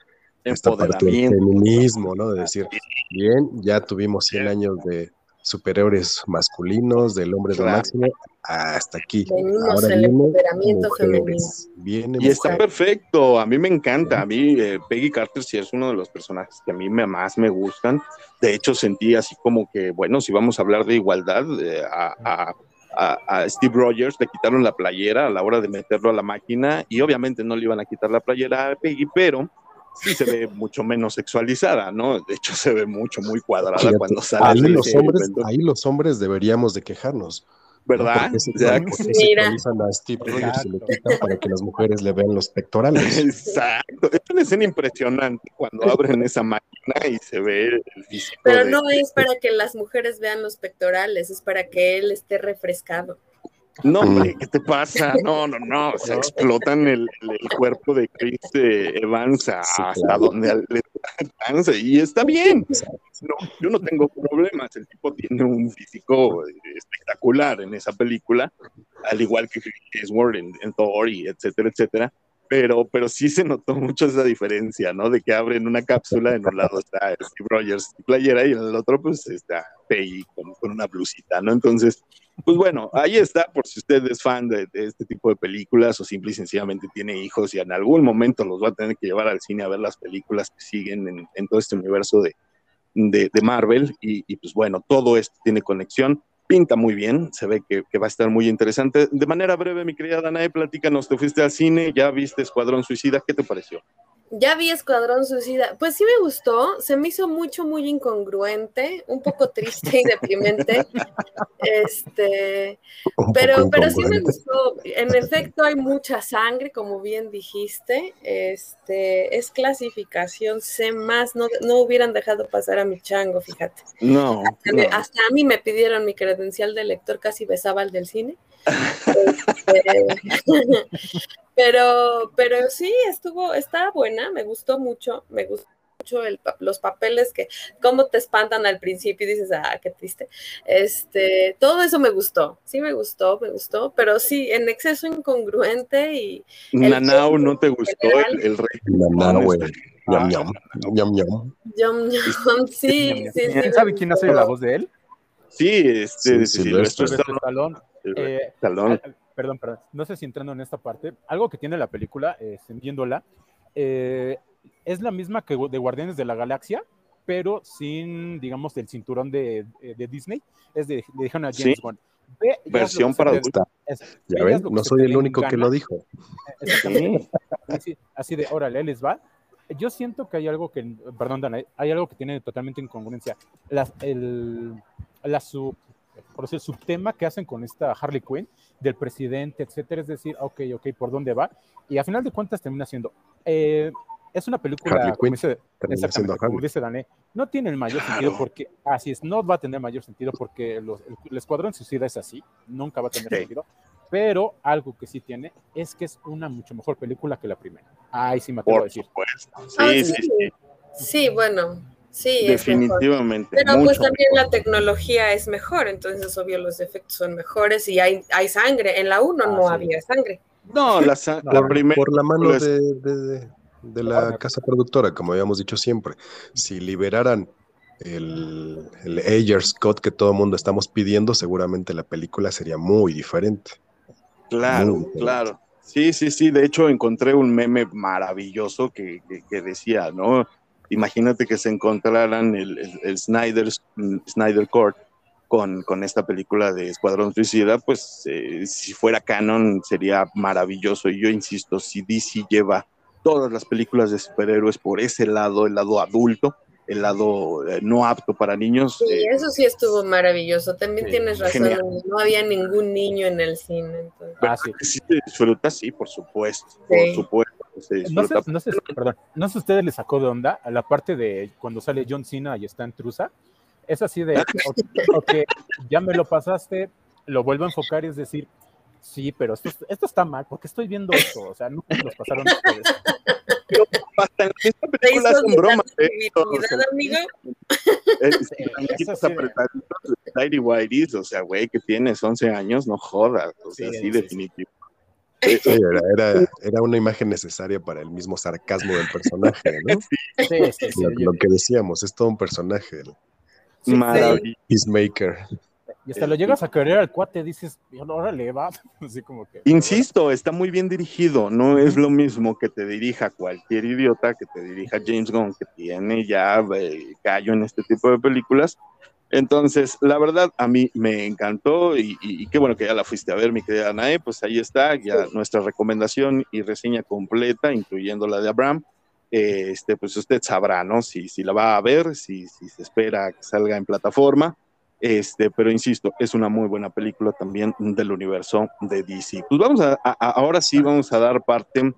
esta parte del feminismo, ¿no? De decir, bien, ya tuvimos 100 años de superhéroes masculinos, del hombre claro. de máximo, hasta aquí. Venimos Ahora el empoderamiento femenino. Viene y está perfecto, a mí me encanta, a mí eh, Peggy Carter sí es uno de los personajes que a mí me, más me gustan, de hecho sentí así como que, bueno, si vamos a hablar de igualdad, eh, a, a a, a, Steve Rogers le quitaron la playera a la hora de meterlo a la máquina y obviamente no le iban a quitar la playera a Peggy, pero sí se ve mucho menos sexualizada, ¿no? De hecho se ve mucho, muy cuadrada Fíjate, cuando sale. Ahí los, hombres, ahí los hombres deberíamos de quejarnos, ¿verdad? Ya, se sincronizan a Steve Rogers y le quitan para que las mujeres le vean los pectorales. Exacto. Es una escena impresionante cuando abren esa máquina y se ve el físico. Pero no es para que las mujeres vean los pectorales, es para que él esté refrescado. No, hombre, ¿qué te pasa? No, no, no. Se explotan el, el, cuerpo de Chris Evans hasta donde le alcanza y está bien. No, yo no tengo problemas. El tipo tiene un físico espectacular en esa película, al igual que Chris en, en Thor y etcétera, etcétera pero, pero sí se notó mucho esa diferencia, ¿no? De que abren una cápsula, en un lado está Steve Rogers playera y en el otro pues está Peggy con, con, una blusita, ¿no? Entonces, pues bueno, ahí está, por si usted es fan de, este tipo de películas o simple y sencillamente tiene hijos y en algún momento los va a tener que llevar al cine a ver las películas que siguen en, en todo este universo de, de, de Marvel y, y, pues bueno, todo esto tiene conexión pinta muy bien, se ve que, va a estar muy interesante. De manera breve, mi querida Danae, platícanos, te fuiste al cine, ya viste Escuadrón Suicida, ¿qué te pareció? Ya vi Escuadrón Suicida. Pues sí me gustó, se me hizo mucho, muy incongruente, un poco triste y deprimente. este, pero, pero sí me gustó. En efecto, hay mucha sangre, como bien dijiste. Este, es clasificación C más, no, no hubieran dejado pasar a mi chango, fíjate. No. Hasta, a mí me pidieron mi credencial de lector, casi besaba al del cine. pero, pero sí, estuvo, estaba buena, me gustó mucho, me gustó mucho el, los papeles que, cómo te espantan al principio y dices, ah, qué triste. Este, todo eso me gustó, sí me gustó, me gustó, pero sí, en exceso incongruente y. Nanao, ¿no te gustó el, el rey? Nanao, güey. Yum, yum, yum, yum. Yum, yum, sí, sí, sí. ¿Sabe quién hace la voz de él? Sí, este, sí, Silvestre Stallone. Eh, perdón, perdón, no sé si entrando en esta parte, algo que tiene la película, eh, viéndola, eh, es la misma que de Guardianes de la Galaxia, pero sin, digamos, el cinturón de, eh, de Disney, es de, de James ¿Sí? Bond. Versión para adulta. Ya ven, no soy el único que lo dijo. Así, así, de, órale, les va. Yo siento que hay algo que, perdón, Dana, hay algo que tiene totalmente incongruencia. La, el, la sub, por decir, subtema que hacen con esta Harley Quinn, del presidente, etcétera, es decir, ok, ok, ¿por dónde va? Y a final de cuentas termina siendo, eh, es una película, como dice, como dice Dané, no tiene el mayor sentido porque, así es, no va a tener mayor sentido porque los, el, el, Escuadrón Suicida es así, nunca va a tener sí. sentido, pero algo que sí tiene es que es una mucho mejor película que la primera. Ay, sí me atrevo a decir. Sí, ah, sí, sí, sí. Sí, bueno, Sí, definitivamente. Pero pues también mejor. la tecnología es mejor, entonces obvio los efectos son mejores y hay, hay sangre. En la 1 ah, no sí. había sangre. No, la, no, la primera. Por la mano de, de, de, la casa productora, como habíamos dicho siempre. Si liberaran el, el Ayer Scott que todo el mundo estamos pidiendo, seguramente la película sería muy diferente. Claro, muy diferente. claro. Sí, sí, sí. De hecho, encontré un meme maravilloso que, que, que decía, ¿no? Imagínate que se encontraran el, el, el Snyder, Snyder Court con, con, esta película de Escuadrón Suicida, pues eh, si fuera canon sería maravilloso. Y yo insisto, si DC lleva todas las películas de superhéroes por ese lado, el lado adulto, el lado eh, no apto para niños. Sí, eh, eso sí estuvo maravilloso. También eh, tienes razón, genial. no había ningún niño en el cine. Entonces. Ah, sí. sí se disfruta, sí, por supuesto, sí. por supuesto. No sé, no, sé, perdón, no sé si ustedes les sacó de onda a la parte de cuando sale John Cena y está en Trusa. Es así de, okay, okay, ya me lo pasaste, lo vuelvo a enfocar y es decir, sí, pero esto, esto está mal, porque estoy viendo esto, o sea, no nos pasaron ustedes. Pero hasta esta película son bromas, ¿eh? amigo? O sea, güey, que tienes 11 años, no jodas, o sea, sí, sí definitivo. Sí, era, era, era, una imagen necesaria para el mismo sarcasmo del personaje, ¿no? Sí, sí, lo, lo, que decíamos, es todo un personaje. Sí, Maravilloso. Peacemaker. Y hasta lo llegas a querer al cuate, dices, órale, va. Así como que. Insisto, está muy bien dirigido. No es lo mismo que te dirija cualquier idiota, que te dirija James Gunn, que tiene ya eh, callo en este tipo de películas. Entonces, la verdad, a mí me encantó y, y, y, qué bueno que ya la fuiste a ver, mi querida Anae. Pues ahí está, ya nuestra recomendación y reseña completa, incluyendo la de Abraham. Eh, este, pues usted sabrá, ¿no? Si, si la va a ver, si, si se espera que salga en plataforma Este, pero insisto, es una muy buena película también del universo de DC. Pues vamos a, ahora sí vamos a dar parte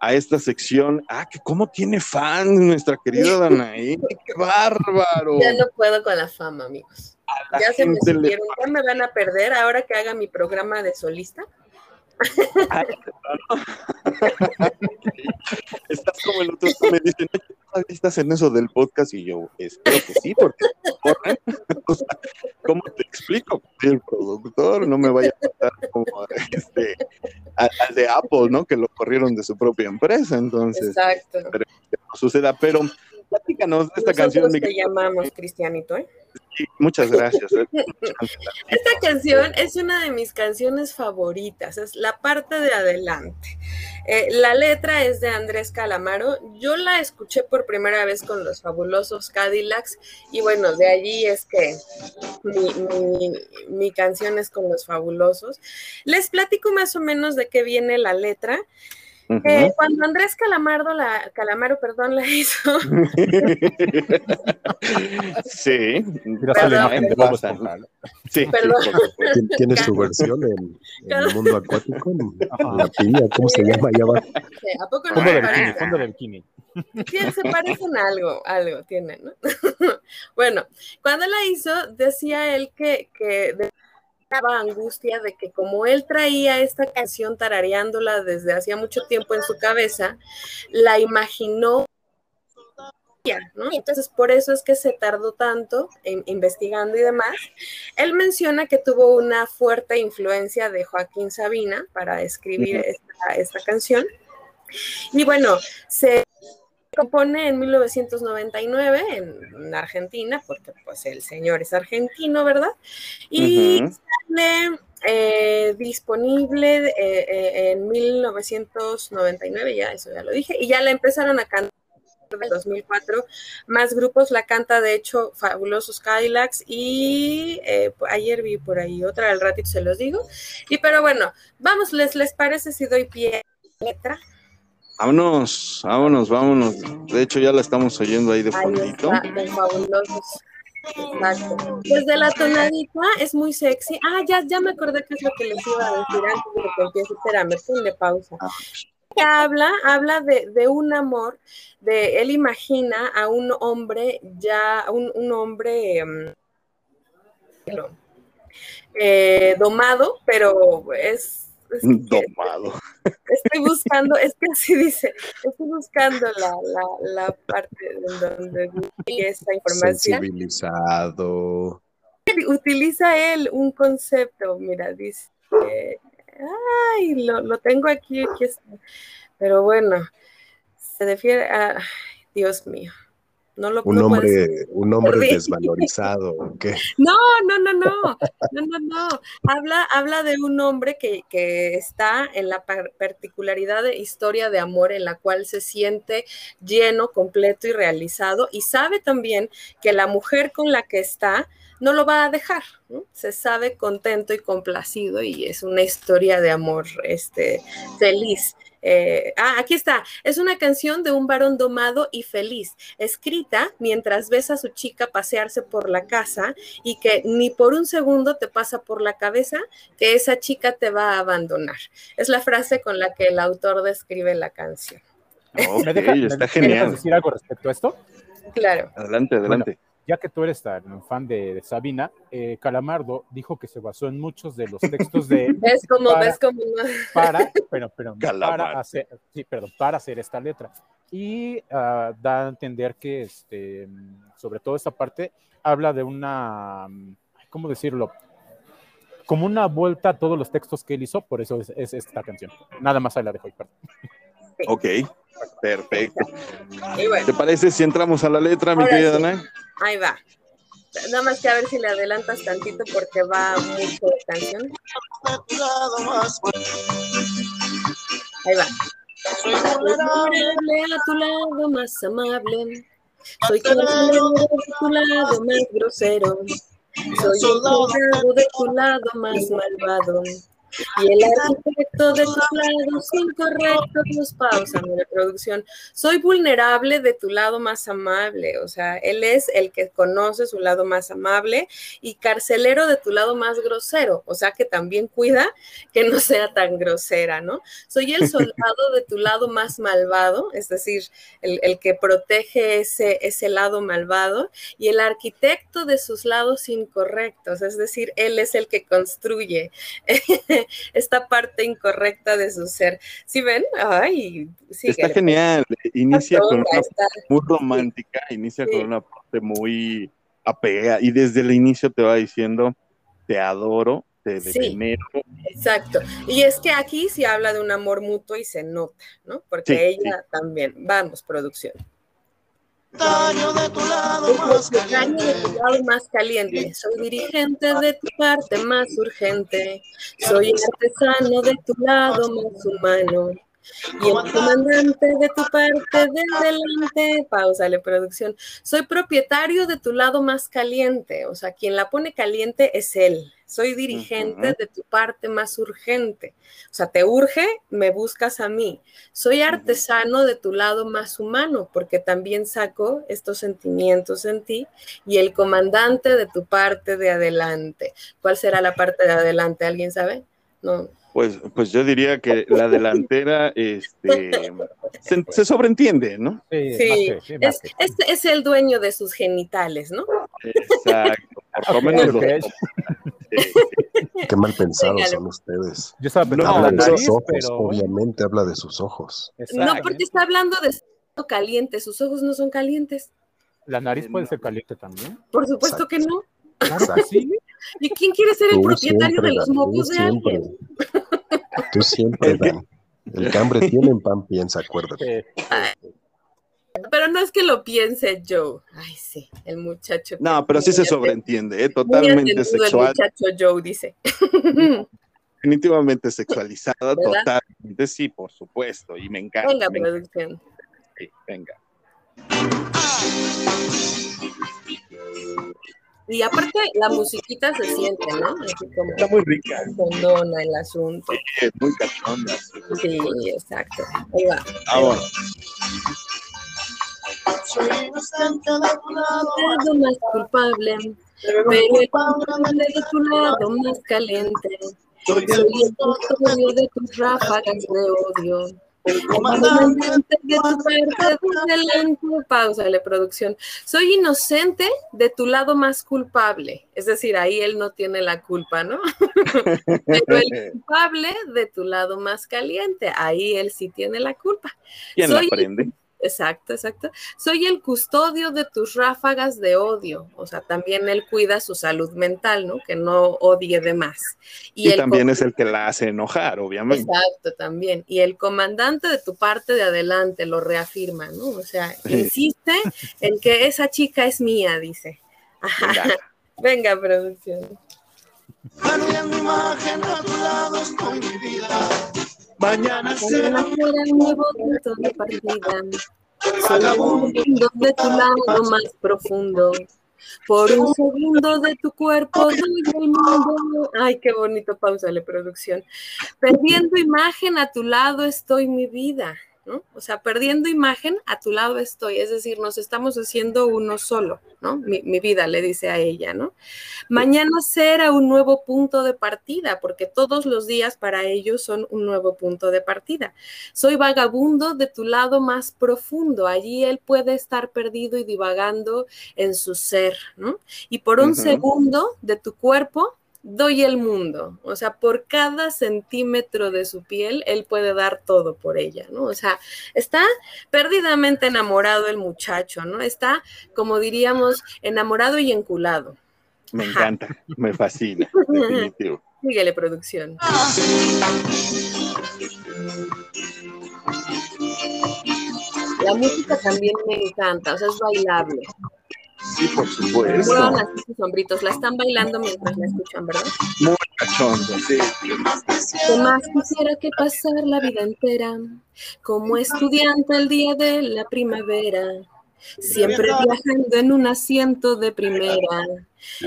a esta sección. Ah, que cómo tiene fan nuestra querida Danaí, qué bárbaro. Ya no puedo con la fama, amigos. Ya se me subieron, ya me van a perder ahora que haga mi programa de solista. estás como el otro me dicen, estás en eso del podcast y yo espero que sí, porque ¿cómo te explico? El productor no me vaya a contar como este, al, de Apple, ¿no? Que lo corrieron de su propia empresa, entonces. Exacto. Pero, que no suceda, pero platícanos de esta canción. Te llamamos Cristianito, ¿eh? muchas gracias. ¿eh? Esta canción es una de mis canciones favoritas, es la parte de adelante. Eh, la letra es de Andrés Calamaro. Yo la escuché por primera vez con los fabulosos Cadillacs y bueno, de allí es que mi canción es con los fabulosos. Les platico más o menos de qué viene la letra. Eh, cuando Andrés Calamardo la, Calamaro, perdón, la hizo. sí, sí, Tiene su versión en, el mundo acuático, en, la piña, ¿cómo se llama allá abajo? ¿A poco no fondo del fondo del bikini. Sí, se parecen algo, algo tienen, ¿no? bueno, cuando la hizo, decía él que, que angustia de que como él traía esta canción tarareándola desde hacía mucho tiempo en su cabeza, la imaginó ¿no? Entonces, por eso es que se tardó tanto en, investigando y demás. Él menciona que tuvo una fuerte influencia de Joaquín Sabina para escribir esta, esta, canción. Y bueno, se compone en 1999 en, Argentina, porque pues el señor es argentino, ¿verdad? Y disponible eh, eh, en 1999, ya eso ya lo dije, y ya la empezaron a cantar en 2004. Más grupos la canta, de hecho, Fabulosos Cadillacs y ayer vi por ahí otra, al ratito se los digo. Y pero bueno, vamos, ¿les, les parece si doy pie a la letra? Vámonos, vámonos, vámonos. De hecho, ya la estamos oyendo ahí de fondito. Desde la tonadita es muy sexy. Ah, ya, ya me acordé que es lo que les iba a decir antes de que empiece. Espérame, ponle pausa. Ah. Habla, habla de, de, un amor, de él imagina a un hombre ya, un, un hombre em, eh, domado, pero es Domado. Estoy buscando, es que así dice, estoy buscando la, la, parte donde dice esta información. Sensibilizado. Utiliza él un concepto, mira, dice, ay, lo, lo tengo aquí, aquí está. Pero bueno, se refiere a, Dios mío un hombre, un hombre desvalorizado. No, no, no, no, no, no, no. Habla, habla de un hombre que, que está en la particularidad de historia de amor en la cual se siente lleno, completo y realizado y sabe también que la mujer con la que está no lo va a dejar, se sabe contento y complacido y es una historia de amor este, feliz. Eh, ah, aquí está. Es una canción de un varón domado y feliz, escrita mientras ves a su chica pasearse por la casa y que ni por un segundo te pasa por la cabeza que esa chica te va a abandonar. Es la frase con la que el autor describe la canción. ¿Me deja, está genial. decir algo respecto a esto? Claro. Adelante, adelante ya que tú eres tan fan de, Sabina, eh, Calamardo dijo que se basó en muchos de los textos de... Es como, para, como... Para, pero, pero, para hacer, sí, perdón, para hacer esta letra. Y ah, da a entender que, este, sobre todo esta parte, habla de una, ¿cómo decirlo? Como una vuelta a todos los textos que él hizo, por eso es, esta canción. Nada más ahí la dejo. Perdón. Ok, perfecto. ¿Te parece si entramos a la letra, mi querida Dana? Ahí va. Nada más que a ver si le adelantas tantito porque va mucho de canción. Ahí va. Soy vulnerable a tu lado más amable. Soy consolado de tu lado más grosero. Soy soldado de tu lado más malvado. Y el arquitecto de tus lados incorrectos, pausa mi reproducción. Soy vulnerable de tu lado más amable, o sea, él es el que conoce su lado más amable y carcelero de tu lado más grosero, o sea, que también cuida que no sea tan grosera, ¿no? Soy el soldado de tu lado más malvado, es decir, el, el que protege ese, ese lado malvado y el arquitecto de sus lados incorrectos, es decir, él es el que construye esta parte incorrecta de su ser. ¿Sí ven? Ay, Está genial. Inicia con una parte muy romántica, inicia con una parte muy apega y desde el inicio te va diciendo, te adoro, te venero. Exacto. Y es que aquí sí habla de un amor mutuo y se nota, ¿no? Porque ella también. Vamos, producción de tu lado más caliente. de tu lado más caliente. Soy dirigente de tu parte más urgente. Soy artesano de tu lado más humano. Y el comandante de tu parte de delante, pausa la producción. Soy propietario de tu lado más caliente, o sea, quien la pone caliente es él. Soy dirigente de tu parte más urgente. O sea, te urge, me buscas a mí. Soy artesano de tu lado más humano, porque también saco estos sentimientos en ti. Y el comandante de tu parte de adelante. ¿Cuál será la parte de adelante? ¿Alguien sabe? No. Pues, pues yo diría que la delantera este, se, sobreentiende, ¿no? Sí, es, el dueño de sus genitales, ¿no? Exacto, por lo menos Qué mal pensados son ustedes. Yo estaba pensando habla de sus ojos, obviamente habla de sus ojos. No, porque está hablando de caliente, sus ojos no son calientes. ¿La nariz puede ser caliente también? Por supuesto que no. Claro sí. ¿Y quién quiere ser el propietario de los mocos de alguien? Tú siempre, Dan. El cambre tiene en pan piensa, acuérdate. Pero no es que lo piense Joe. Ay, sí, el muchacho. No, pero sí se sobreentiende, ¿eh? totalmente sexual. El muchacho Joe dice. Definitivamente sexualizado, totalmente, sí, por supuesto, y me encanta. Venga, producción. Sí, venga. Y aparte, la musiquita se siente, ¿no? Así como Está muy rica. Condona el asunto. Sí, es muy cachonda. Sí, exacto. Ahí va. Ahora. Soy inocente de tu lado más culpable, pero el culpable de tu lado más caliente. Soy el custodio de tus ráfagas de odio. El comandante de tu parte delante, pausa la producción. Soy inocente de tu lado más culpable, es decir, ahí él no tiene la culpa, ¿no? Pero el culpable de tu lado más caliente, ahí él sí tiene la culpa. ¿Quién Soy, la aprende? Exacto, exacto. Soy el custodio de tus ráfagas de odio. O sea, también él cuida su salud mental, ¿no? Que no odie de más. Y, también es el que la hace enojar, obviamente. Exacto, también. Y el comandante de tu parte de adelante lo reafirma, ¿no? O sea, insiste en que esa chica es mía, dice. Venga, Venga producción. imagen a tu lado estoy mi vida. Mañana será un nuevo punto de partida. Segundo de tu lado más profundo. Por un segundo de tu cuerpo doy el mundo. Ay, qué bonito, pausa la producción. Perdiendo imagen a tu lado estoy mi vida. O sea, perdiendo imagen, a tu lado estoy, es decir, nos estamos haciendo uno solo, ¿no? Mi, vida, le dice a ella, ¿no? Mañana será un nuevo punto de partida, porque todos los días para ellos son un nuevo punto de partida. Soy vagabundo de tu lado más profundo, allí él puede estar perdido y divagando en su ser, ¿no? Y por un segundo de tu cuerpo, doy el mundo. O sea, por cada centímetro de su piel, él puede dar todo por ella, ¿no? O sea, está perdidamente enamorado el muchacho, ¿no? Está, como diríamos, enamorado y enculado. Me encanta, me fascina, definitivo. Síguele, producción. La música también me encanta, o sea, es bailable. Sí, por supuesto. las sombritos, la están bailando mientras la escuchan, ¿verdad? Muy cachondo, sí. ¿Qué más quisiera que pasar la vida entera como estudiante el día de la primavera? siempre viajando en un asiento de primera.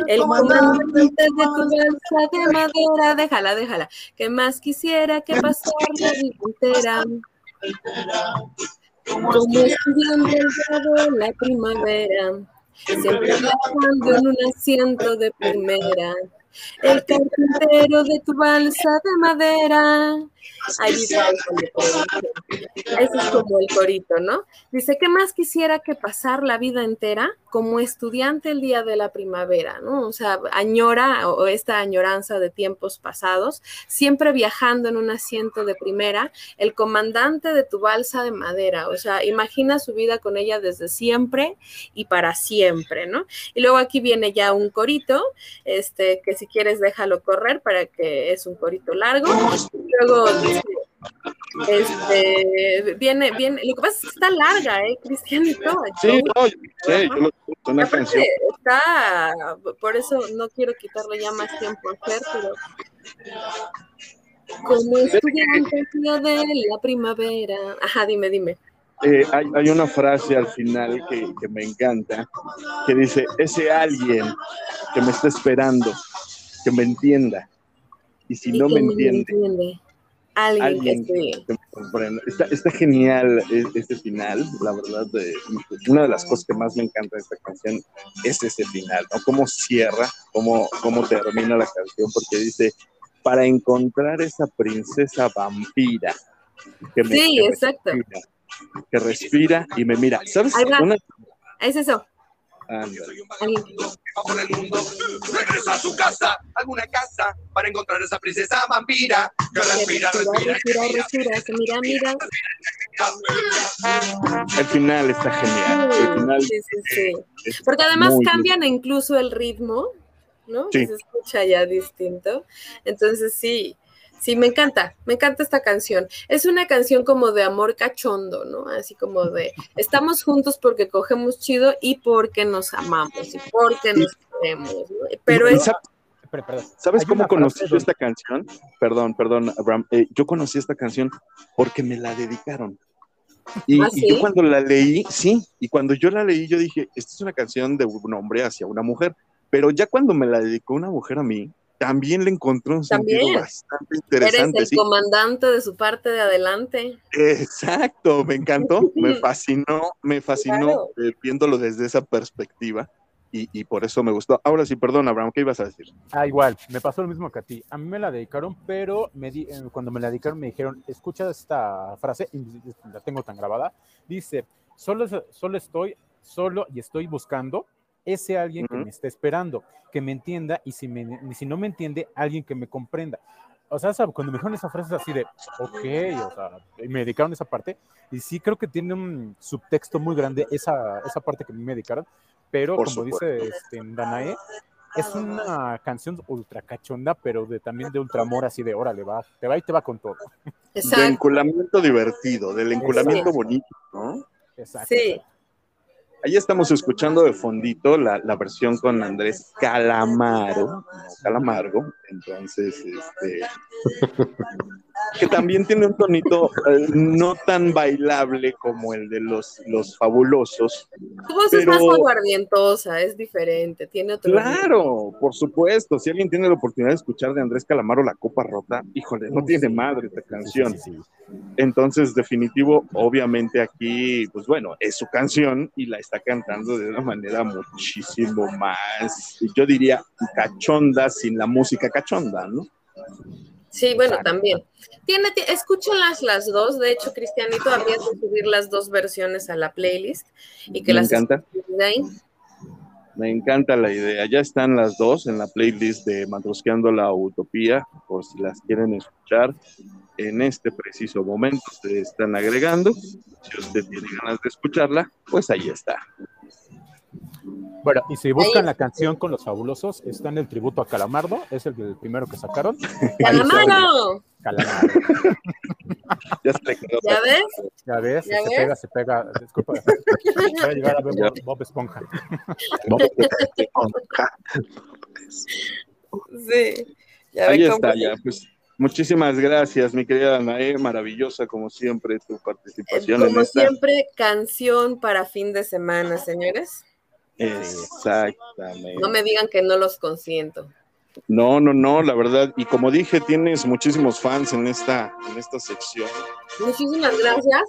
El comandante de tu balsa de madera, déjala, déjala, que más quisiera que pasara la vida entera. Como estudiando el la primavera, siempre viajando en un asiento de primera. El carpintero de tu balsa de madera. Ahí dice Ese es como el corito, ¿no? Dice, ¿qué más quisiera que pasar la vida entera como estudiante el día de la primavera, ¿no? O sea, añora o esta añoranza de tiempos pasados, siempre viajando en un asiento de primera, el comandante de tu balsa de madera, o sea, imagina su vida con ella desde siempre y para siempre, ¿no? Y luego aquí viene ya un corito, este, que si quieres déjalo correr para que es un corito largo. Luego este, viene, viene, lo que pasa es que está larga, ¿eh, Cristianito? Sí, no, sí, una canción. Está, por eso no quiero quitarle ya más tiempo a hacer, pero como estudiante de la primavera. Ajá, dime, dime. Eh, hay, hay, una frase al final que, que me encanta, que dice, ese alguien que me está esperando, que me entienda. Y si no me entiende, alguien, que, me comprenda. Está, está, genial e, este final, la verdad. De, una de las cosas que más me encanta de esta canción es ese final, ¿no? Cómo cierra, cómo, cómo termina la canción, porque dice, para encontrar esa princesa vampira. Que me, sí, exacto. Respira, que respira y me mira. ¿Sabes? Una... Es eso. Por el mundo, regresa a su casa, alguna casa, para encontrar esa princesa vampira que respira, respira, respira, mira, mira. El final está genial. El final sí, sí, sí. Porque además cambian incluso el ritmo, ¿no? Se escucha ya distinto. Entonces sí, Sí, me encanta, me encanta esta canción. Es una canción como de amor cachondo, ¿no? Así como de estamos juntos porque cogemos chido y porque nos amamos y porque nos queremos. ¿no? Pero es... ¿Sabes cómo conocí yo esta canción? Perdón, perdón, Abraham. Eh, yo conocí esta canción porque me la dedicaron. Y, ¿Ah, y, yo cuando la leí, sí, y cuando yo la leí, yo dije, esta es una canción de un hombre hacia una mujer. Pero ya cuando me la dedicó una mujer a mí, también le encontró un sentido bastante interesante. Eres el comandante de su parte de adelante. Exacto, me encantó, me fascinó, me fascinó eh, viéndolo desde esa perspectiva. Y, por eso me gustó. Ahora sí, perdón, Abraham, ¿qué ibas a decir? Ah, igual, me pasó lo mismo que a ti. A mí me la dedicaron, pero me eh, cuando me la dedicaron me dijeron, escucha esta frase, y la tengo tan grabada, dice, solo, solo estoy, solo y estoy buscando ese alguien que me esté esperando, que me entienda y si, me, si no me entiende, alguien que me comprenda. O sea, cuando me dijeron esa frase así de, ok, o sea, me dedicaron esa parte, y sí creo que tiene un subtexto muy grande esa, esa parte que me dedicaron, pero como dice este, Danae, es una canción ultra cachonda, pero de, también de ultra amor, así de, órale, va, te va y te va con todo. Exacto. De enculamiento divertido, del enculamiento bonito, ¿no? Exacto. Sí. Ahí estamos escuchando de fondito la, la versión con Andrés Calamaro, Calamargo, entonces, este, que también tiene un tonito eh, no tan bailable como el de los, los fabulosos. Tu voz es más aguardientosa, es diferente, tiene otro. Claro, por supuesto. Si alguien tiene la oportunidad de escuchar de Andrés Calamaro La Copa Rota, híjole, no tiene madre esta canción. Entonces, definitivo, obviamente aquí, pues bueno, es su canción y la está cantando de una manera muchísimo más, yo diría, cachonda sin la música cachonda, ¿no? Sí, bueno, también. Tiene, escúchenlas las dos. De hecho, Cristianito, habría que subir las dos versiones a la playlist y que Me las encanta. Me encanta la idea. Ya están las dos en la playlist de Matrosqueando la Utopía, por si las quieren escuchar en este preciso momento. Se están agregando. Si usted tiene ganas de escucharla, pues ahí está. Bueno, y si buscan la canción con los fabulosos, está en el tributo a Calamardo, es el, el primero que sacaron. ¡Calamardo! Calamardo. ya, se quedó. ¿Ya ves? Ya ves, ¿Ya se ves? pega, se pega. Disculpa. Voy a llegar a ver Bob, Bob Esponja. Bob Esponja. Sí. Ya Ahí está, ya, pues Muchísimas gracias, mi querida Anae, maravillosa como siempre tu participación. Como siempre, canción para fin de semana, señores. Exactamente. No me digan que no los consiento. No, no, no, la verdad. Y como dije, tienes muchísimos fans en esta, en esta sección. Muchísimas gracias.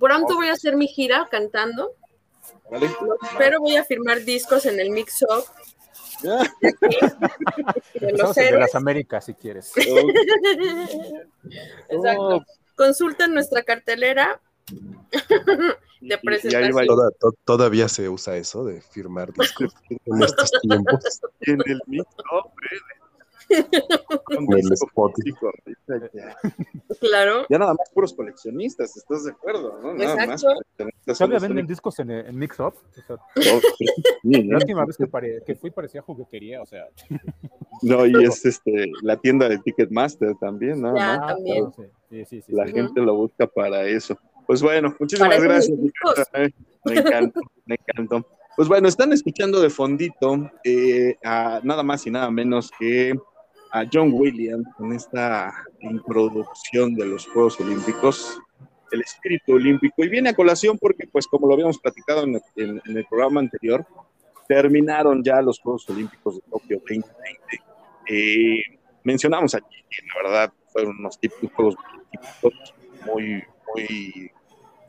Pronto voy a hacer mi gira cantando. ¿Vale? Pero voy a firmar discos en el Mix Up de, los de las Américas, si quieres. Exacto. Consulta nuestra cartelera de presentación. todavía se usa eso de firmar discos en estos tiempos. en el mismo, Claro. Ya nada más puros coleccionistas, ¿estás de acuerdo? ¿no? Nada Exacto. más. ¿Todavía venden discos en, en Mix Up? la última vez que, que, fui parecía juguetería, o sea. No, y es este la tienda de Ticketmaster también, ¿no? Ya, también. Sí, sí, sí, la gente lo busca para eso. Pues bueno, muchísimas gracias. Me encantó, me encantó. Pues bueno, están escuchando de fondito eh, a nada más y nada menos que a John Williams en esta introducción de los Juegos Olímpicos, el espíritu olímpico, y viene a colación porque, pues como lo habíamos platicado en el, programa anterior, terminaron ya los Juegos Olímpicos de Tokio 2020. Eh, mencionamos aquí que la verdad fueron unos típicos Juegos Olímpicos muy, muy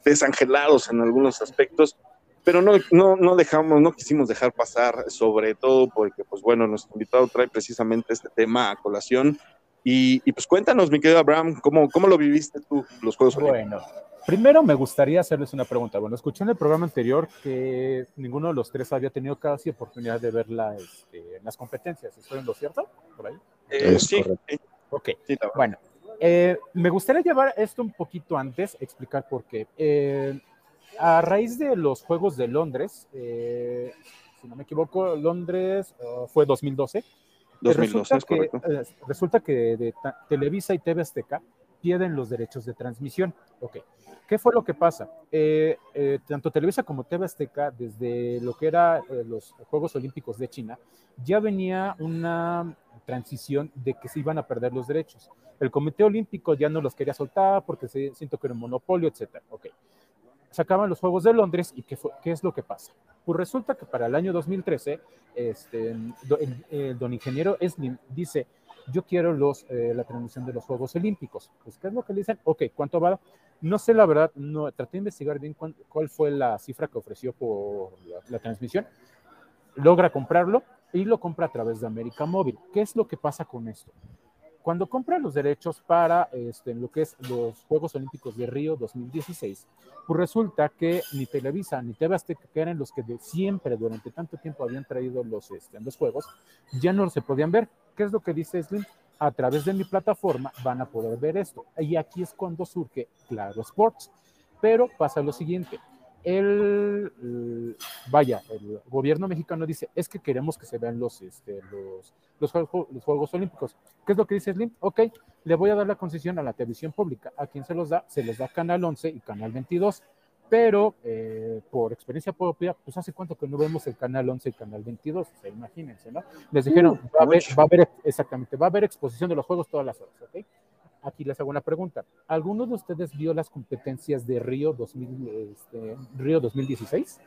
desangelados en algunos aspectos, pero no, no, no dejamos, no quisimos dejar pasar, sobre todo porque, pues bueno, nuestro invitado trae precisamente este tema a colación. Y, pues cuéntanos, mi querido Abraham, ¿cómo, cómo lo viviste tú, los Juegos Bueno, primero me gustaría hacerles una pregunta. Bueno, escuché en el programa anterior que ninguno de los tres había tenido casi oportunidad de ver este, las competencias. ¿Estoy en lo cierto? ¿Por ahí? Eh, sí. Ok, bueno. Eh, me gustaría llevar esto un poquito antes, explicar por qué. Eh, a raíz de los Juegos de Londres, eh, si no me equivoco, Londres uh, fue 2012. 2012, resulta, que, eh, resulta que de Televisa y TV Azteca pierden los derechos de transmisión. Ok. ¿Qué fue lo que pasa? Eh, tanto Televisa como TV Azteca, desde lo que era los Juegos Olímpicos de China, ya venía una transición de que se iban a perder los derechos. El Comité Olímpico ya no los quería soltar porque se, siento que era un monopolio, etcétera. Ok se acaban los Juegos de Londres y ¿qué, qué es lo que pasa? Pues resulta que para el año 2013, este, el, don ingeniero Slim dice, yo quiero los, eh, la transmisión de los Juegos Olímpicos. Pues, ¿qué es lo que le dicen? Ok, ¿cuánto va? No sé la verdad, no, traté de investigar bien cuál, fue la cifra que ofreció por la, transmisión. Logra comprarlo y lo compra a través de América Móvil. ¿Qué es lo que pasa con esto? Cuando compra los derechos para este, lo que es los Juegos Olímpicos de Río 2016, pues resulta que ni Televisa ni TV que eran los que de siempre durante tanto tiempo habían traído los, este, los juegos, ya no se podían ver. ¿Qué es lo que dice Slim? A través de mi plataforma van a poder ver esto. Y aquí es cuando surge Claro Sports. Pero pasa lo siguiente, el, vaya, el gobierno mexicano dice, es que queremos que se vean los, este, los, los, juegos, los Juegos Olímpicos. ¿Qué es lo que dice Slim? Ok, le voy a dar la concesión a la televisión pública. ¿A quién se los da? Se les da Canal 11 y Canal 22. Pero eh, por experiencia propia, pues hace cuánto que no vemos el Canal 11 y Canal 22, o sea, imagínense, ¿no? Les dijeron, va, a haber, va a haber, exactamente, va a haber exposición de los juegos todas las horas, ¿ok? Aquí les hago una pregunta. ¿Alguno de ustedes vio las competencias de Río, 2000, este, Río 2016?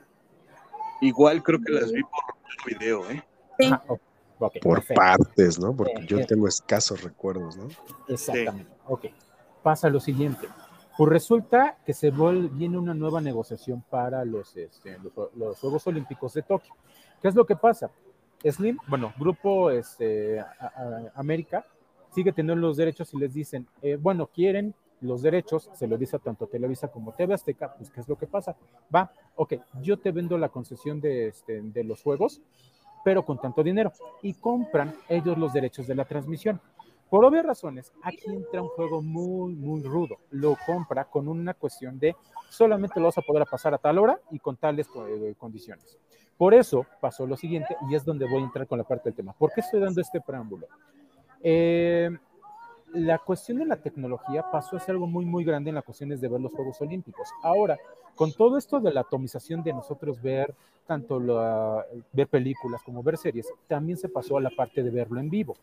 Igual creo que las vi por video, ¿eh? Sí. por partes, ¿no? Porque yo eh, tengo escasos recuerdos, ¿no? Exactamente. Ok. Pasa lo siguiente. Pues resulta que se viene una nueva negociación para los, este, los, Juegos Olímpicos de Tokio. ¿Qué es lo que pasa? Slim, bueno, Grupo este, América sigue teniendo los derechos y les dicen, eh, bueno, quieren los derechos, se lo dice a tanto Televisa como TV Azteca, pues ¿qué es lo que pasa? Va, ok, yo te vendo la concesión de, este, de los juegos, pero con tanto dinero, y compran ellos los derechos de la transmisión. Por obvias razones, aquí entra un juego muy, muy rudo. Lo compra con una cuestión de solamente lo vas a poder pasar a tal hora y con tales eh, condiciones. Por eso pasó lo siguiente, y es donde voy a entrar con la parte del tema. ¿Por qué estoy dando este preámbulo? Eh, la cuestión de la tecnología pasó a ser algo muy, muy grande en las cuestiones de ver los Juegos Olímpicos. Ahora, con todo esto de la atomización de nosotros ver tanto la, ver películas como ver series, también se pasó a la parte de verlo en vivo.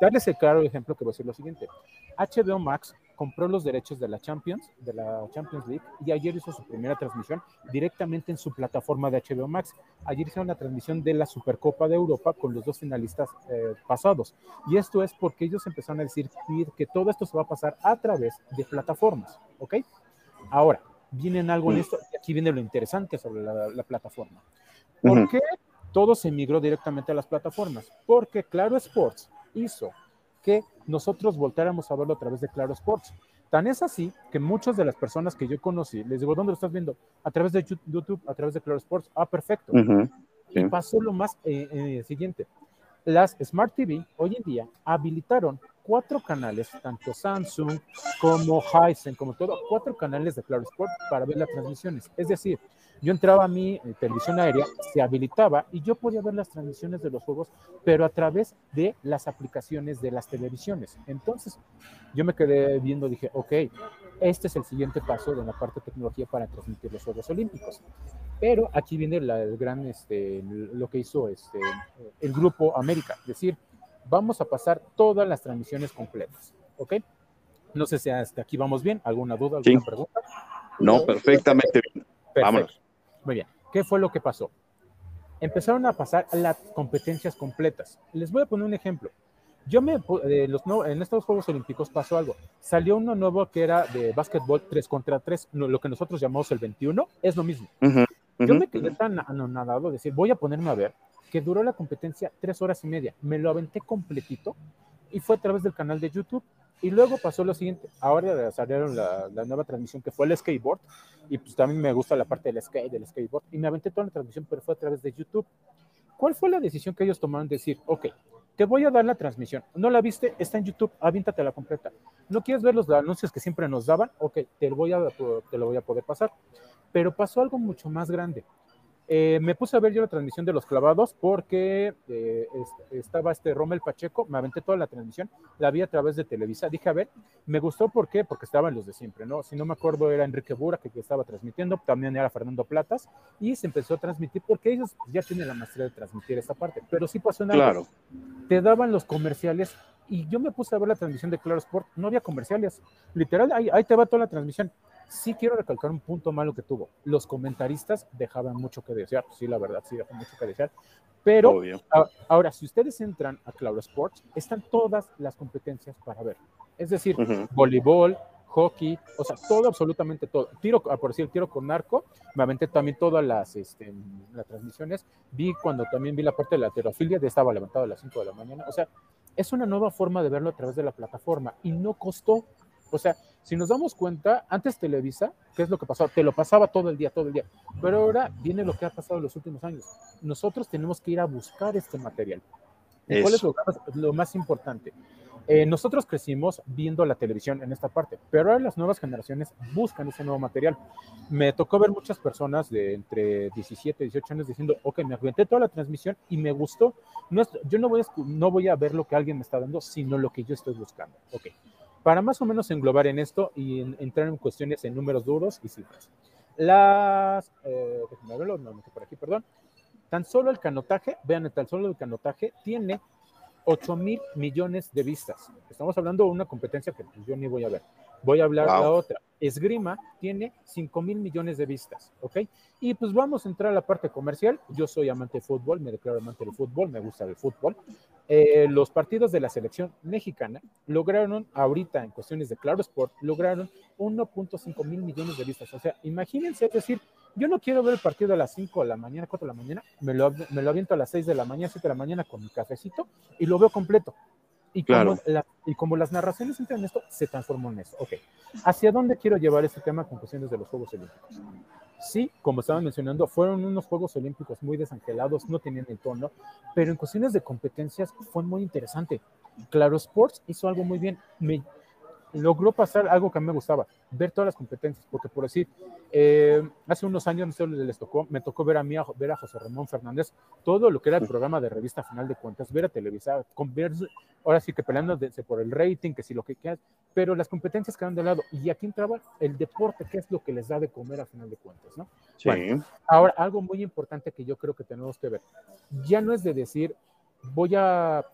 darles el claro ejemplo que voy a decir lo siguiente. HBO Max compró los derechos de la Champions, de la Champions League, y ayer hizo su primera transmisión directamente en su plataforma de HBO Max. Ayer hicieron la transmisión de la Supercopa de Europa con los dos finalistas eh, pasados. Y esto es porque ellos empezaron a decir que todo esto se va a pasar a través de plataformas, ¿ok? Ahora, viene algo en esto, y aquí viene lo interesante sobre la, plataforma. ¿Por qué todo se migró directamente a las plataformas? Porque Claro Sports hizo que nosotros voltáramos a verlo a través de Claro Sports. Tan es así que muchas de las personas que yo conocí, les digo, ¿dónde lo estás viendo? A través de YouTube, a través de Claro Sports. Ah, perfecto. Y pasó lo más eh, eh, siguiente. Las Smart TV hoy en día habilitaron cuatro canales, tanto Samsung como Hisense, como todo, cuatro canales de Claro Sport para ver las transmisiones. Es decir, yo entraba a mi eh, televisión aérea, se habilitaba y yo podía ver las transmisiones de los juegos, pero a través de las aplicaciones de las televisiones. Entonces, yo me quedé viendo, dije, ok, este es el siguiente paso de la parte de tecnología para transmitir los Juegos Olímpicos. Pero aquí viene el gran, este, lo que hizo este, el Grupo América, es decir, vamos a pasar todas las transmisiones completas, ¿ok? No sé si hasta aquí vamos bien, ¿alguna duda, alguna pregunta? No, perfectamente bien. Vámonos. Muy bien. ¿Qué fue lo que pasó? Empezaron a pasar las competencias completas. Les voy a poner un ejemplo. Yo me, eh, los, en estos Juegos Olímpicos pasó algo. Salió uno nuevo que era de básquetbol 3 contra 3, lo que nosotros llamamos el 21, es lo mismo. Yo me quedé tan anonadado de decir, voy a ponerme a ver, que duró la competencia tres horas y media. Me lo aventé completito y fue a través del canal de YouTube. Y luego pasó lo siguiente, ahora salieron la, la, nueva transmisión que fue el skateboard, y pues también me gusta la parte del skate, del skateboard, y me aventé toda la transmisión, pero fue a través de YouTube. ¿Cuál fue la decisión que ellos tomaron? Decir, ok, te voy a dar la transmisión, no la viste, está en YouTube, avíntate la completa. ¿No quieres ver los anuncios que siempre nos daban? Ok, te voy a, te lo voy a poder pasar. Pero pasó algo mucho más grande. Eh, me puse a ver yo la transmisión de los clavados porque eh, estaba este Rommel Pacheco, me aventé toda la transmisión, la vi a través de Televisa. Dije, a ver, me gustó ¿por qué? porque estaban los de siempre, ¿no? Si no me acuerdo, era Enrique Bura que, estaba transmitiendo, también era Fernando Platas, y se empezó a transmitir porque ellos ya tienen la maestría de transmitir esta parte. Pero sí pasó algo. Claro. Te daban los comerciales y yo me puse a ver la transmisión de Claro Sport, no había comerciales. Literal, ahí, ahí te va toda la transmisión sí quiero recalcar un punto malo que tuvo. Los comentaristas dejaban mucho que desear. Sí, la verdad, sí dejaban mucho que desear. Pero ahora, si ustedes entran a Claro Sports, están todas las competencias para ver. Es decir, voleibol, hockey, o sea, todo, absolutamente todo. Tiro, ah, por decir, tiro con narco, me aventé también todas las, este, las transmisiones. Vi cuando también vi la parte de la terofilia, de estaba levantado a las 5 de la mañana. O sea, es una nueva forma de verlo a través de la plataforma y no costó o sea, si nos damos cuenta, antes Televisa, ¿qué es lo que pasaba? Te lo pasaba todo el día, todo el día. Pero ahora viene lo que ha pasado en los últimos años. Nosotros tenemos que ir a buscar este material. ¿Cuál es lo, más importante? Eh, nosotros crecimos viendo la televisión en esta parte, pero ahora las nuevas generaciones buscan ese nuevo material. Me tocó ver muchas personas de entre 17 y 18 años diciendo, ok, me aventé toda la transmisión y me gustó. No, yo no voy, a, no voy a ver lo que alguien me está dando, sino lo que yo estoy buscando. Ok, para más o menos englobar en esto y entrar en cuestiones en números duros y cifras. Las, eh, verlo, no, por aquí, perdón. Tan solo el canotaje, vean, tan solo el canotaje tiene 8 mil millones de vistas. Estamos hablando de una competencia que yo ni voy a ver. Voy a hablar de la otra. Esgrima tiene 5 mil millones de vistas, ¿ok? Y pues vamos a entrar a la parte comercial. Yo soy amante de fútbol, me declaro amante del fútbol, me gusta el fútbol. Eh, los partidos de la selección mexicana lograron, ahorita en cuestiones de Claro Sport, lograron 1.5 mil millones de vistas. O sea, imagínense, es decir, yo no quiero ver el partido a las 5 de la mañana, 4 de la mañana, me lo, me lo aviento a las 6 de la mañana, 7 de la mañana con mi cafecito y lo veo completo. Y, como y como las narraciones entran en esto, se transformó en eso. Ok, ¿hacia dónde quiero llevar este tema con cuestiones de los Juegos Olímpicos? Sí, como estaban mencionando, fueron unos Juegos Olímpicos muy desangelados, no tenían el tono, pero en cuestiones de competencias fue muy interesante. Claro Sports hizo algo muy bien. Me, logró pasar algo que a mí me gustaba, ver todas las competencias, porque por decir, eh, hace unos años, no sé les tocó, me tocó ver a mí, ver a José Ramón Fernández, todo lo que era el programa de revista final de cuentas, ver a televisar, ver, ahora sí que peleándose por el rating, que si lo que quieras, pero las competencias quedan de lado, y aquí entraba el deporte, que es lo que les da de comer a final de cuentas, ¿no? Sí. ahora, algo muy importante que yo creo que tenemos que ver, ya no es de decir, voy a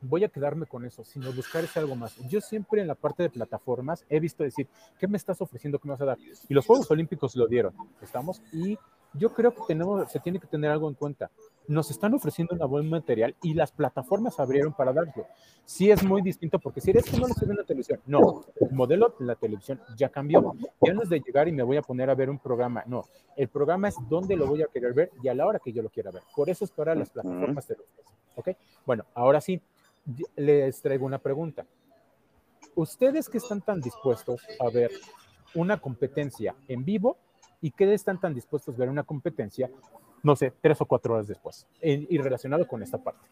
voy a quedarme con eso, sino buscar ese algo más. Yo siempre en la parte de plataformas he visto decir, ¿qué me estás ofreciendo? ¿Qué me vas a dar? Y los Juegos Olímpicos lo dieron, ¿estamos? Y yo creo que tenemos, se tiene que tener algo en cuenta. Nos están ofreciendo un buen material y las plataformas abrieron para darlo. Sí es muy distinto porque si eres que no lo estoy viendo en televisión, no, el modelo de la televisión ya cambió. Ya no es de llegar y me voy a poner a ver un programa, no, el programa es donde lo voy a querer ver y a la hora que yo lo quiera ver. Por eso es para las plataformas televisión. ¿Ok? Bueno, ahora sí, les traigo una pregunta. ¿Ustedes que están tan dispuestos a ver una competencia en vivo y qué están tan dispuestos a ver una competencia, no sé, tres o cuatro horas después, y relacionado con esta parte?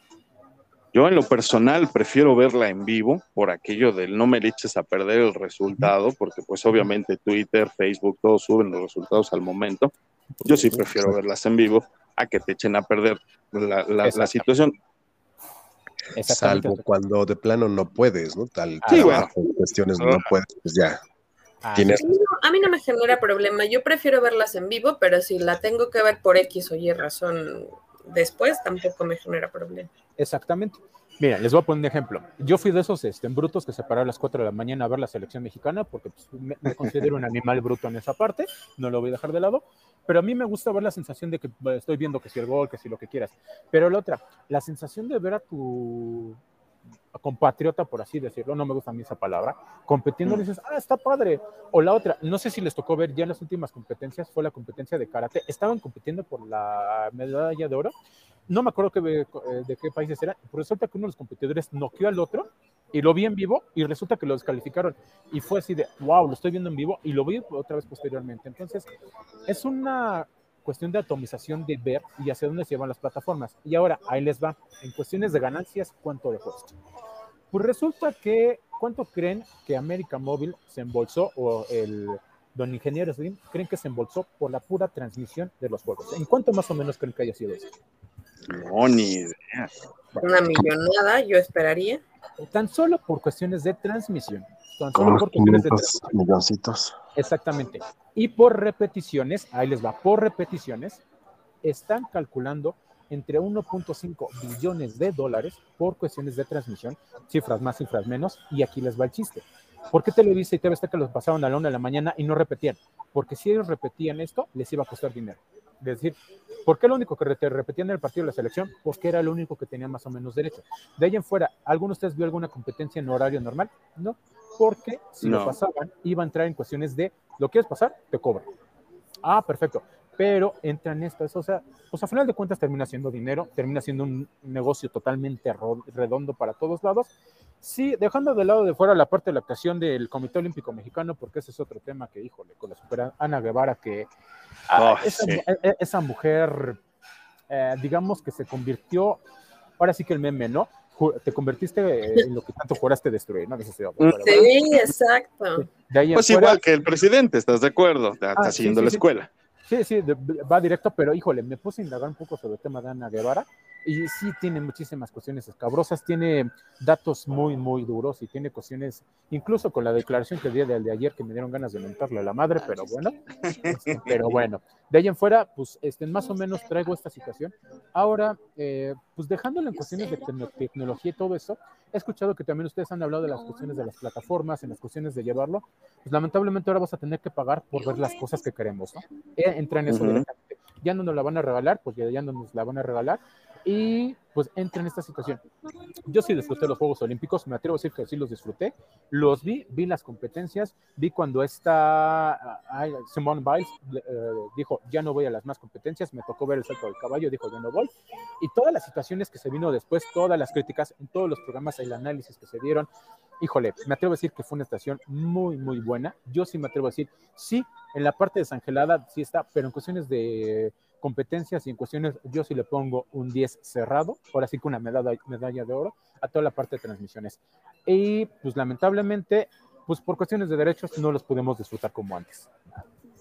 Yo en lo personal prefiero verla en vivo por aquello del no me le eches a perder el resultado, porque pues obviamente Twitter, Facebook, todos suben los resultados al momento. Yo sí prefiero verlas en vivo a que te echen a perder la, la situación. Salvo cuando de plano no puedes, ¿no? Tal, sí, cuestiones no puedes, pues ya. Ah, a mí no me genera problema. Yo prefiero verlas en vivo, pero si la tengo que ver por X o Y razón después, tampoco me genera problema. Exactamente. Mira, les voy a poner un ejemplo. Yo fui de esos este, brutos que se pararon a las 4 de la mañana a ver la selección mexicana, porque pues, me, considero un animal bruto en esa parte, no lo voy a dejar de lado, pero a mí me gusta ver la sensación de que estoy viendo que si el gol, que si lo que quieras. Pero la otra, la sensación de ver a tu compatriota, por así decirlo, no me gusta a mí esa palabra, compitiendo, mm. dices, ah, está padre. O la otra, no sé si les tocó ver ya en las últimas competencias, fue la competencia de karate, estaban compitiendo por la medalla de oro no me acuerdo que, eh, de qué países era, pero resulta que uno de los competidores noqueó al otro y lo vi en vivo y resulta que lo descalificaron. Y fue así de, wow, lo estoy viendo en vivo y lo vi otra vez posteriormente. Entonces, es una cuestión de atomización de ver y hacia dónde se llevan las plataformas. Y ahora, ahí les va, en cuestiones de ganancias, ¿cuánto de cuesta? Pues resulta que, ¿cuánto creen que América Móvil se embolsó o el don ingeniero Slim creen que se embolsó por la pura transmisión de los juegos? ¿En cuánto más o menos creen que haya sido eso? No, ni idea. Una millonada, yo esperaría. Tan solo por cuestiones de transmisión. Tan solo por cuestiones de milloncitos. Exactamente. Y por repeticiones, ahí les va, por repeticiones, están calculando entre 1.5 billones de dólares por cuestiones de transmisión, cifras más, cifras menos, y aquí les va el chiste. ¿Por qué Televisa y TV que los pasaron a la una de la mañana y no repetían? Porque si ellos repetían esto, les iba a costar dinero decir, ¿por qué lo único que te repetían en el partido de la selección? Porque era lo único que tenía más o menos derecho. De ahí en fuera, ¿alguno de ustedes vio alguna competencia en horario normal? No, porque si lo pasaban, iba a entrar en cuestiones de, ¿lo quieres pasar? Te cobran. Ah, perfecto. Pero entra en esto, o sea, pues a final de cuentas termina siendo dinero, termina siendo un negocio totalmente redondo para todos lados Sí, dejando de lado de fuera la parte de la actuación del Comité Olímpico Mexicano, porque ese es otro tema que, híjole, con la super Ana Guevara, que ah, e, e, esa, mujer, eh, digamos que se convirtió, ahora sí que el meme, ¿no? Te convertiste en lo que tanto juraste destruir, ¿no? Sí, exacto. pues igual que el presidente, ¿estás de acuerdo? Está, ah, haciendo la escuela. Sí, sí, va directo, pero híjole, me puse a indagar un poco sobre el tema de Ana Guevara y sí tiene muchísimas cuestiones escabrosas, tiene datos muy, muy duros y tiene cuestiones, incluso con la declaración que dio de, ayer que me dieron ganas de mentarle a la madre, pero bueno, este, pero bueno, de ahí en fuera, pues este, más o menos traigo esta situación. Ahora, eh, pues dejándolo en cuestiones de tecnología y todo eso, he escuchado que también ustedes han hablado de las cuestiones de las plataformas, en las cuestiones de llevarlo, pues lamentablemente ahora vas a tener que pagar por ver las cosas que queremos, ¿no? Eh, entra en eso directamente. Ya no nos la van a regalar, pues ya no nos la van a regalar, y pues entra en esta situación. Yo sí disfruté los Juegos Olímpicos, me atrevo a decir que sí los disfruté, los vi, vi las competencias, vi cuando esta Simone Biles eh, dijo, ya no voy a las más competencias, me tocó ver el salto del caballo, dijo, ya no voy, y todas las situaciones que se vino después, todas las críticas, en todos los programas, el análisis que se dieron, híjole, me atrevo a decir que fue una estación muy, muy buena, yo sí me atrevo a decir, sí, en la parte desangelada sí está, pero en cuestiones de competencias y en cuestiones, yo sí le pongo un 10 cerrado, ahora sí que una medalla, medalla de oro a toda la parte de transmisiones. Y pues lamentablemente, pues por cuestiones de derechos no los podemos disfrutar como antes.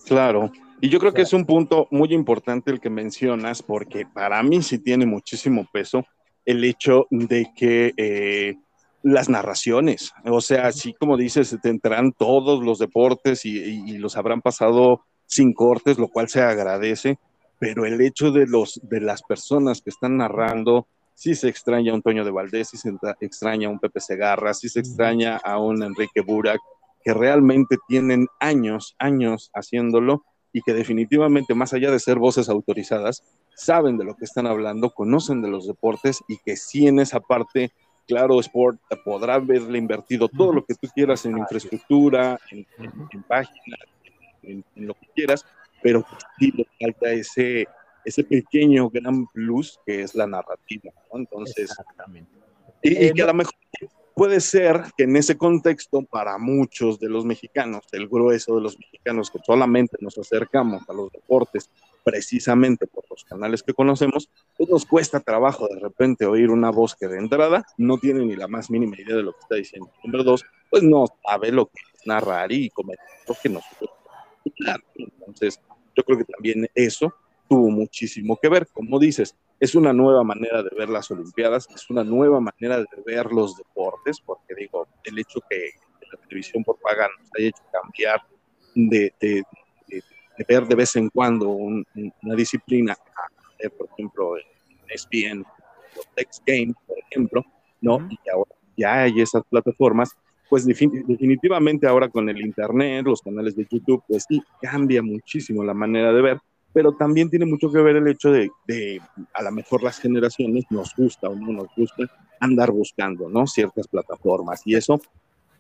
Claro, y yo creo que es un punto muy importante el que mencionas, porque para mí sí tiene muchísimo peso el hecho de que eh, las narraciones, o sea, así como dices, tendrán todos los deportes y los habrán pasado sin cortes, lo cual se agradece, pero el hecho de, los, de las personas que están narrando sí se extraña a un Toño de Valdés, sí se extraña a un Pepe Segarra, sí se extraña a un Enrique Burak, que realmente tienen años, años haciéndolo y que definitivamente, más allá de ser voces autorizadas, saben de lo que están hablando, conocen de los deportes y que sí en esa parte, claro, Sport podrá haberle invertido todo lo que tú quieras en infraestructura, en, páginas, en, lo que quieras, pero sí le falta ese, ese pequeño gran plus que es la narrativa. Entonces, Exactamente. Y, y, que a lo mejor puede ser que en ese contexto, para muchos de los mexicanos, el grueso de los mexicanos que solamente nos acercamos a los deportes precisamente por los canales que conocemos, pues nos cuesta trabajo de repente oír una voz que de entrada no tiene ni la más mínima idea de lo que está diciendo. Número dos, pues no sabe lo que es narrar y comentar lo que Entonces, yo creo que también eso tuvo muchísimo que ver. Como dices, es una nueva manera de ver las Olimpiadas, es una nueva manera de ver los deportes, porque digo, el hecho que la televisión por paga nos haya hecho cambiar de, de, ver de vez en cuando una disciplina, a ver, por ejemplo, en ESPN, los X Games, por ejemplo, ¿no? Y ahora ya hay esas plataformas, pues definitivamente ahora con el Internet, los canales de YouTube, pues sí, cambia muchísimo la manera de ver pero también tiene mucho que ver el hecho de, de, a lo mejor las generaciones nos gusta o no nos gusta andar buscando, ¿no? Ciertas plataformas y eso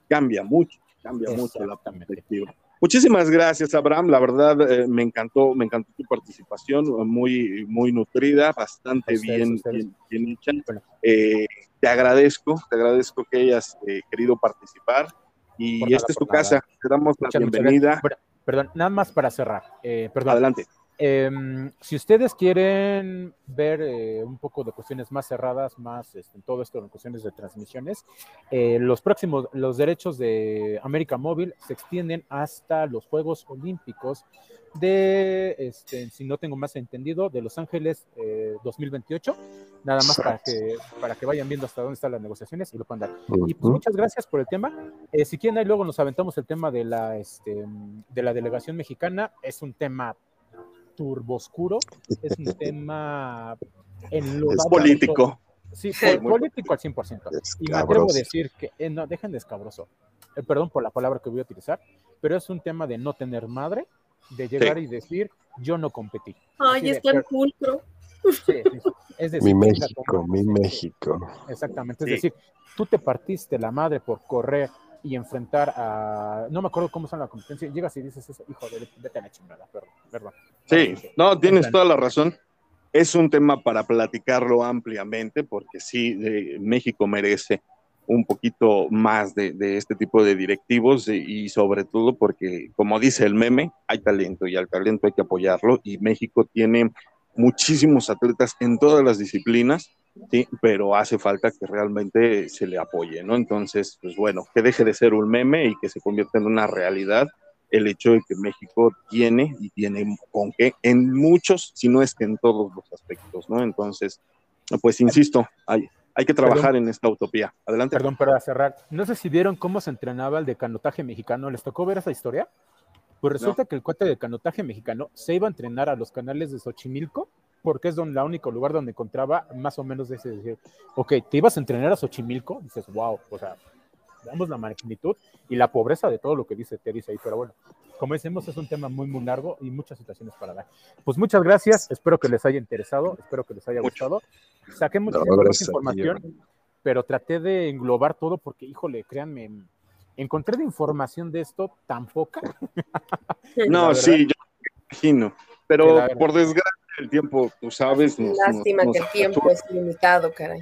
cambia mucho, cambia mucho la perspectiva. Muchísimas gracias, Abraham. La verdad, eh, me encantó, me encantó tu participación, muy, muy nutrida, bastante bien, bien, hecha. Eh, te agradezco, te agradezco que hayas eh, querido participar. Y esta es tu casa. Te damos la bienvenida. Perdón, nada más para cerrar. perdón. Adelante. Em, si ustedes quieren ver eh, un poco de cuestiones más cerradas, más este, en todo esto en cuestiones de transmisiones, eh, los próximos, los derechos de América Móvil se extienden hasta los Juegos Olímpicos de, este, si no tengo más entendido, de Los Ángeles 2028. Eh, Nada más para que, para que vayan viendo hasta dónde están las negociaciones y lo puedan dar. Y pues muchas gracias por el tema. si quieren, ahí luego nos aventamos el tema de la, este, de la delegación mexicana. Es un tema turboscuro, es un tema en lo es político. Sí, político al 100%. y me atrevo a decir que, eh, no, dejen de escabroso, eh, perdón por la palabra que voy a utilizar, pero es un tema de no tener madre, de llegar y decir, yo no competí. Ay, está el culto. es decir, mi México, mi México. Exactamente, es decir, tú te partiste la madre por correr y enfrentar a. No me acuerdo cómo son la competencia. Llegas y dices eso, hijo, de, vete a la chingada, perdón. Sí, no, tienes toda la razón. Es un tema para platicarlo ampliamente, porque sí, México merece un poquito más de, este tipo de directivos y sobre todo porque, como dice el meme, hay talento y al talento hay que apoyarlo y México tiene muchísimos atletas en todas las disciplinas sí, pero hace falta que realmente se le apoye, ¿no? Entonces, pues bueno, que deje de ser un meme y que se convierta en una realidad el hecho de que México tiene y tiene con qué en muchos, si no es que en todos los aspectos, ¿no? Entonces, pues insisto, hay, hay que trabajar en esta utopía. Adelante. Perdón, para cerrar, no sé si vieron cómo se entrenaba el de canotaje mexicano, ¿les tocó ver esa historia? Pues resulta que el cuate de canotaje mexicano se iba a entrenar a los canales de Xochimilco porque es donde, el único lugar donde encontraba más o menos ese decir, ok, te ibas a entrenar a Xochimilco, dices, wow, o sea, veamos la magnitud y la pobreza de todo lo que dice, te dice ahí, pero bueno, como decimos, es un tema muy, muy largo y muchas situaciones para dar. Pues muchas gracias, espero que les haya interesado, espero que les haya gustado. Saqué mucha, información, pero traté de englobar todo porque, híjole, créanme, encontré de información de esto tan poca. no, sí, yo imagino, pero por desgracia el tiempo, tú sabes. Lástima que el tiempo es limitado, caray.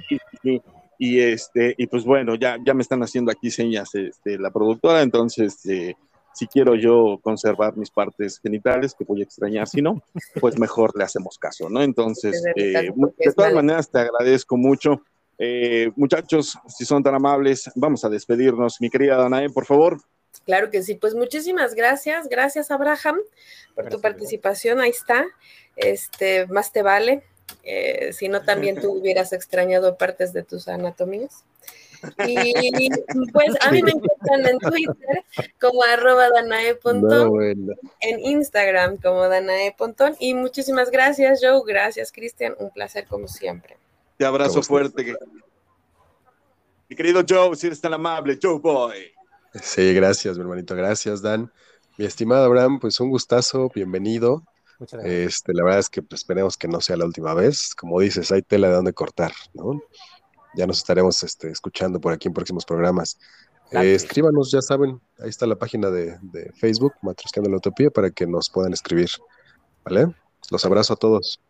Y, este, y pues bueno, ya, ya me están haciendo aquí señas este, la productora, entonces eh, si quiero yo conservar mis partes genitales, que voy a extrañar, si no, pues mejor le hacemos caso, ¿no? Entonces, eh, de todas maneras, te agradezco mucho. Eh, muchachos, si son tan amables, vamos a despedirnos. Mi querida Danae, por favor. Claro que sí, pues muchísimas gracias, gracias Abraham por tu participación, ahí está, este, más te vale, eh, si no también tú hubieras extrañado partes de tus anatomías. Y pues a mí me encuentran en Twitter como arroba danae.pontón, en Instagram como danae.pontón y muchísimas gracias Joe, gracias Cristian, un placer como siempre. Te abrazo fuerte. Mi querido Joe, si eres tan amable, Joe Boy. Sí, gracias, mi hermanito. Gracias, Dan. Mi estimado Abraham, pues un gustazo, bienvenido. Este, la verdad es que pues, esperemos que no sea la última vez. Como dices, hay tela de donde cortar, ¿no? Ya nos estaremos este, escuchando por aquí en próximos programas. Eh, escríbanos, ya saben, ahí está la página de, de Facebook, Matrosqueando la Utopía, para que nos puedan escribir. ¿Vale? Los abrazo a todos.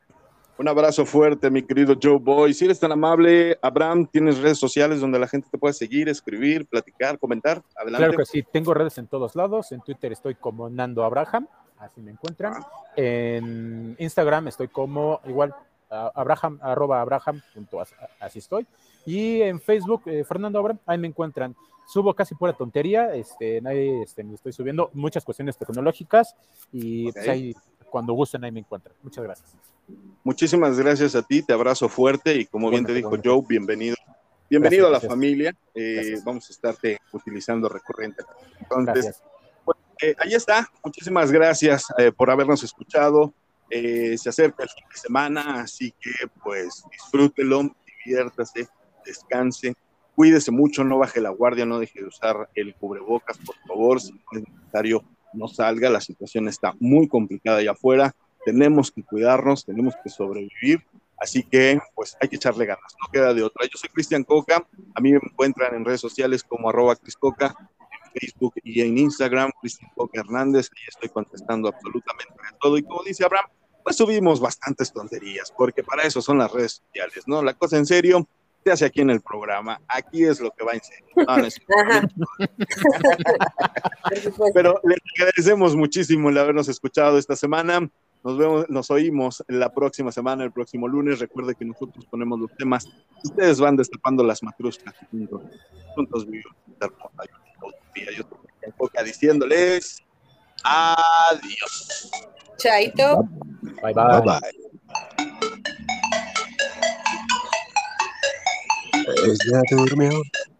Un abrazo fuerte, mi querido Joe Boy. Si eres tan amable, Abraham, ¿tienes redes sociales donde la gente te puede seguir, escribir, platicar, comentar? Adelante. Claro que sí, tengo redes en todos lados. En Twitter estoy como Nando Abraham, así me encuentran. Ah. En Instagram estoy como igual, Abraham, arroba Abraham, así estoy. Y en Facebook, eh, Fernando Abraham, ahí me encuentran. Subo casi pura tontería, este, ahí este, me estoy subiendo muchas cuestiones tecnológicas y pues, ahí, cuando gusten ahí me encuentran. Muchas gracias. Muchísimas gracias a ti, te abrazo fuerte y como bien te dijo Joe, bienvenido. Bienvenido a la familia. Eh, vamos a estarte utilizando recurrente. Entonces, pues, eh, ahí está. Muchísimas gracias eh, por habernos escuchado. se acerca el fin de semana, así que pues disfrútelo, diviértase, descanse, cuídese mucho, no baje la guardia, no deje de usar el cubrebocas, por favor, si no es necesario, no salga, la situación está muy complicada allá afuera tenemos que cuidarnos, tenemos que sobrevivir, así que pues hay que echarle ganas, no queda de otra. Yo soy Cristian Coca, a mí me encuentran en redes sociales como arroba Criscoca, en Facebook y en Instagram, Cristian Coca Hernández, ahí estoy contestando absolutamente todo y como dice Abraham, pues subimos bastantes tonterías, porque para eso son las redes sociales, ¿no? La cosa en serio se hace aquí en el programa, aquí es lo que va en serio. Pero les agradecemos muchísimo el habernos escuchado esta semana. Nos vemos, nos oímos la próxima semana, el próximo lunes. Recuerde que nosotros ponemos los temas. Ustedes van destapando las matruscas juntos. Juntos vivimos Yo estoy diciéndoles adiós. Chaito. Bye bye. bye, bye. Ella durmió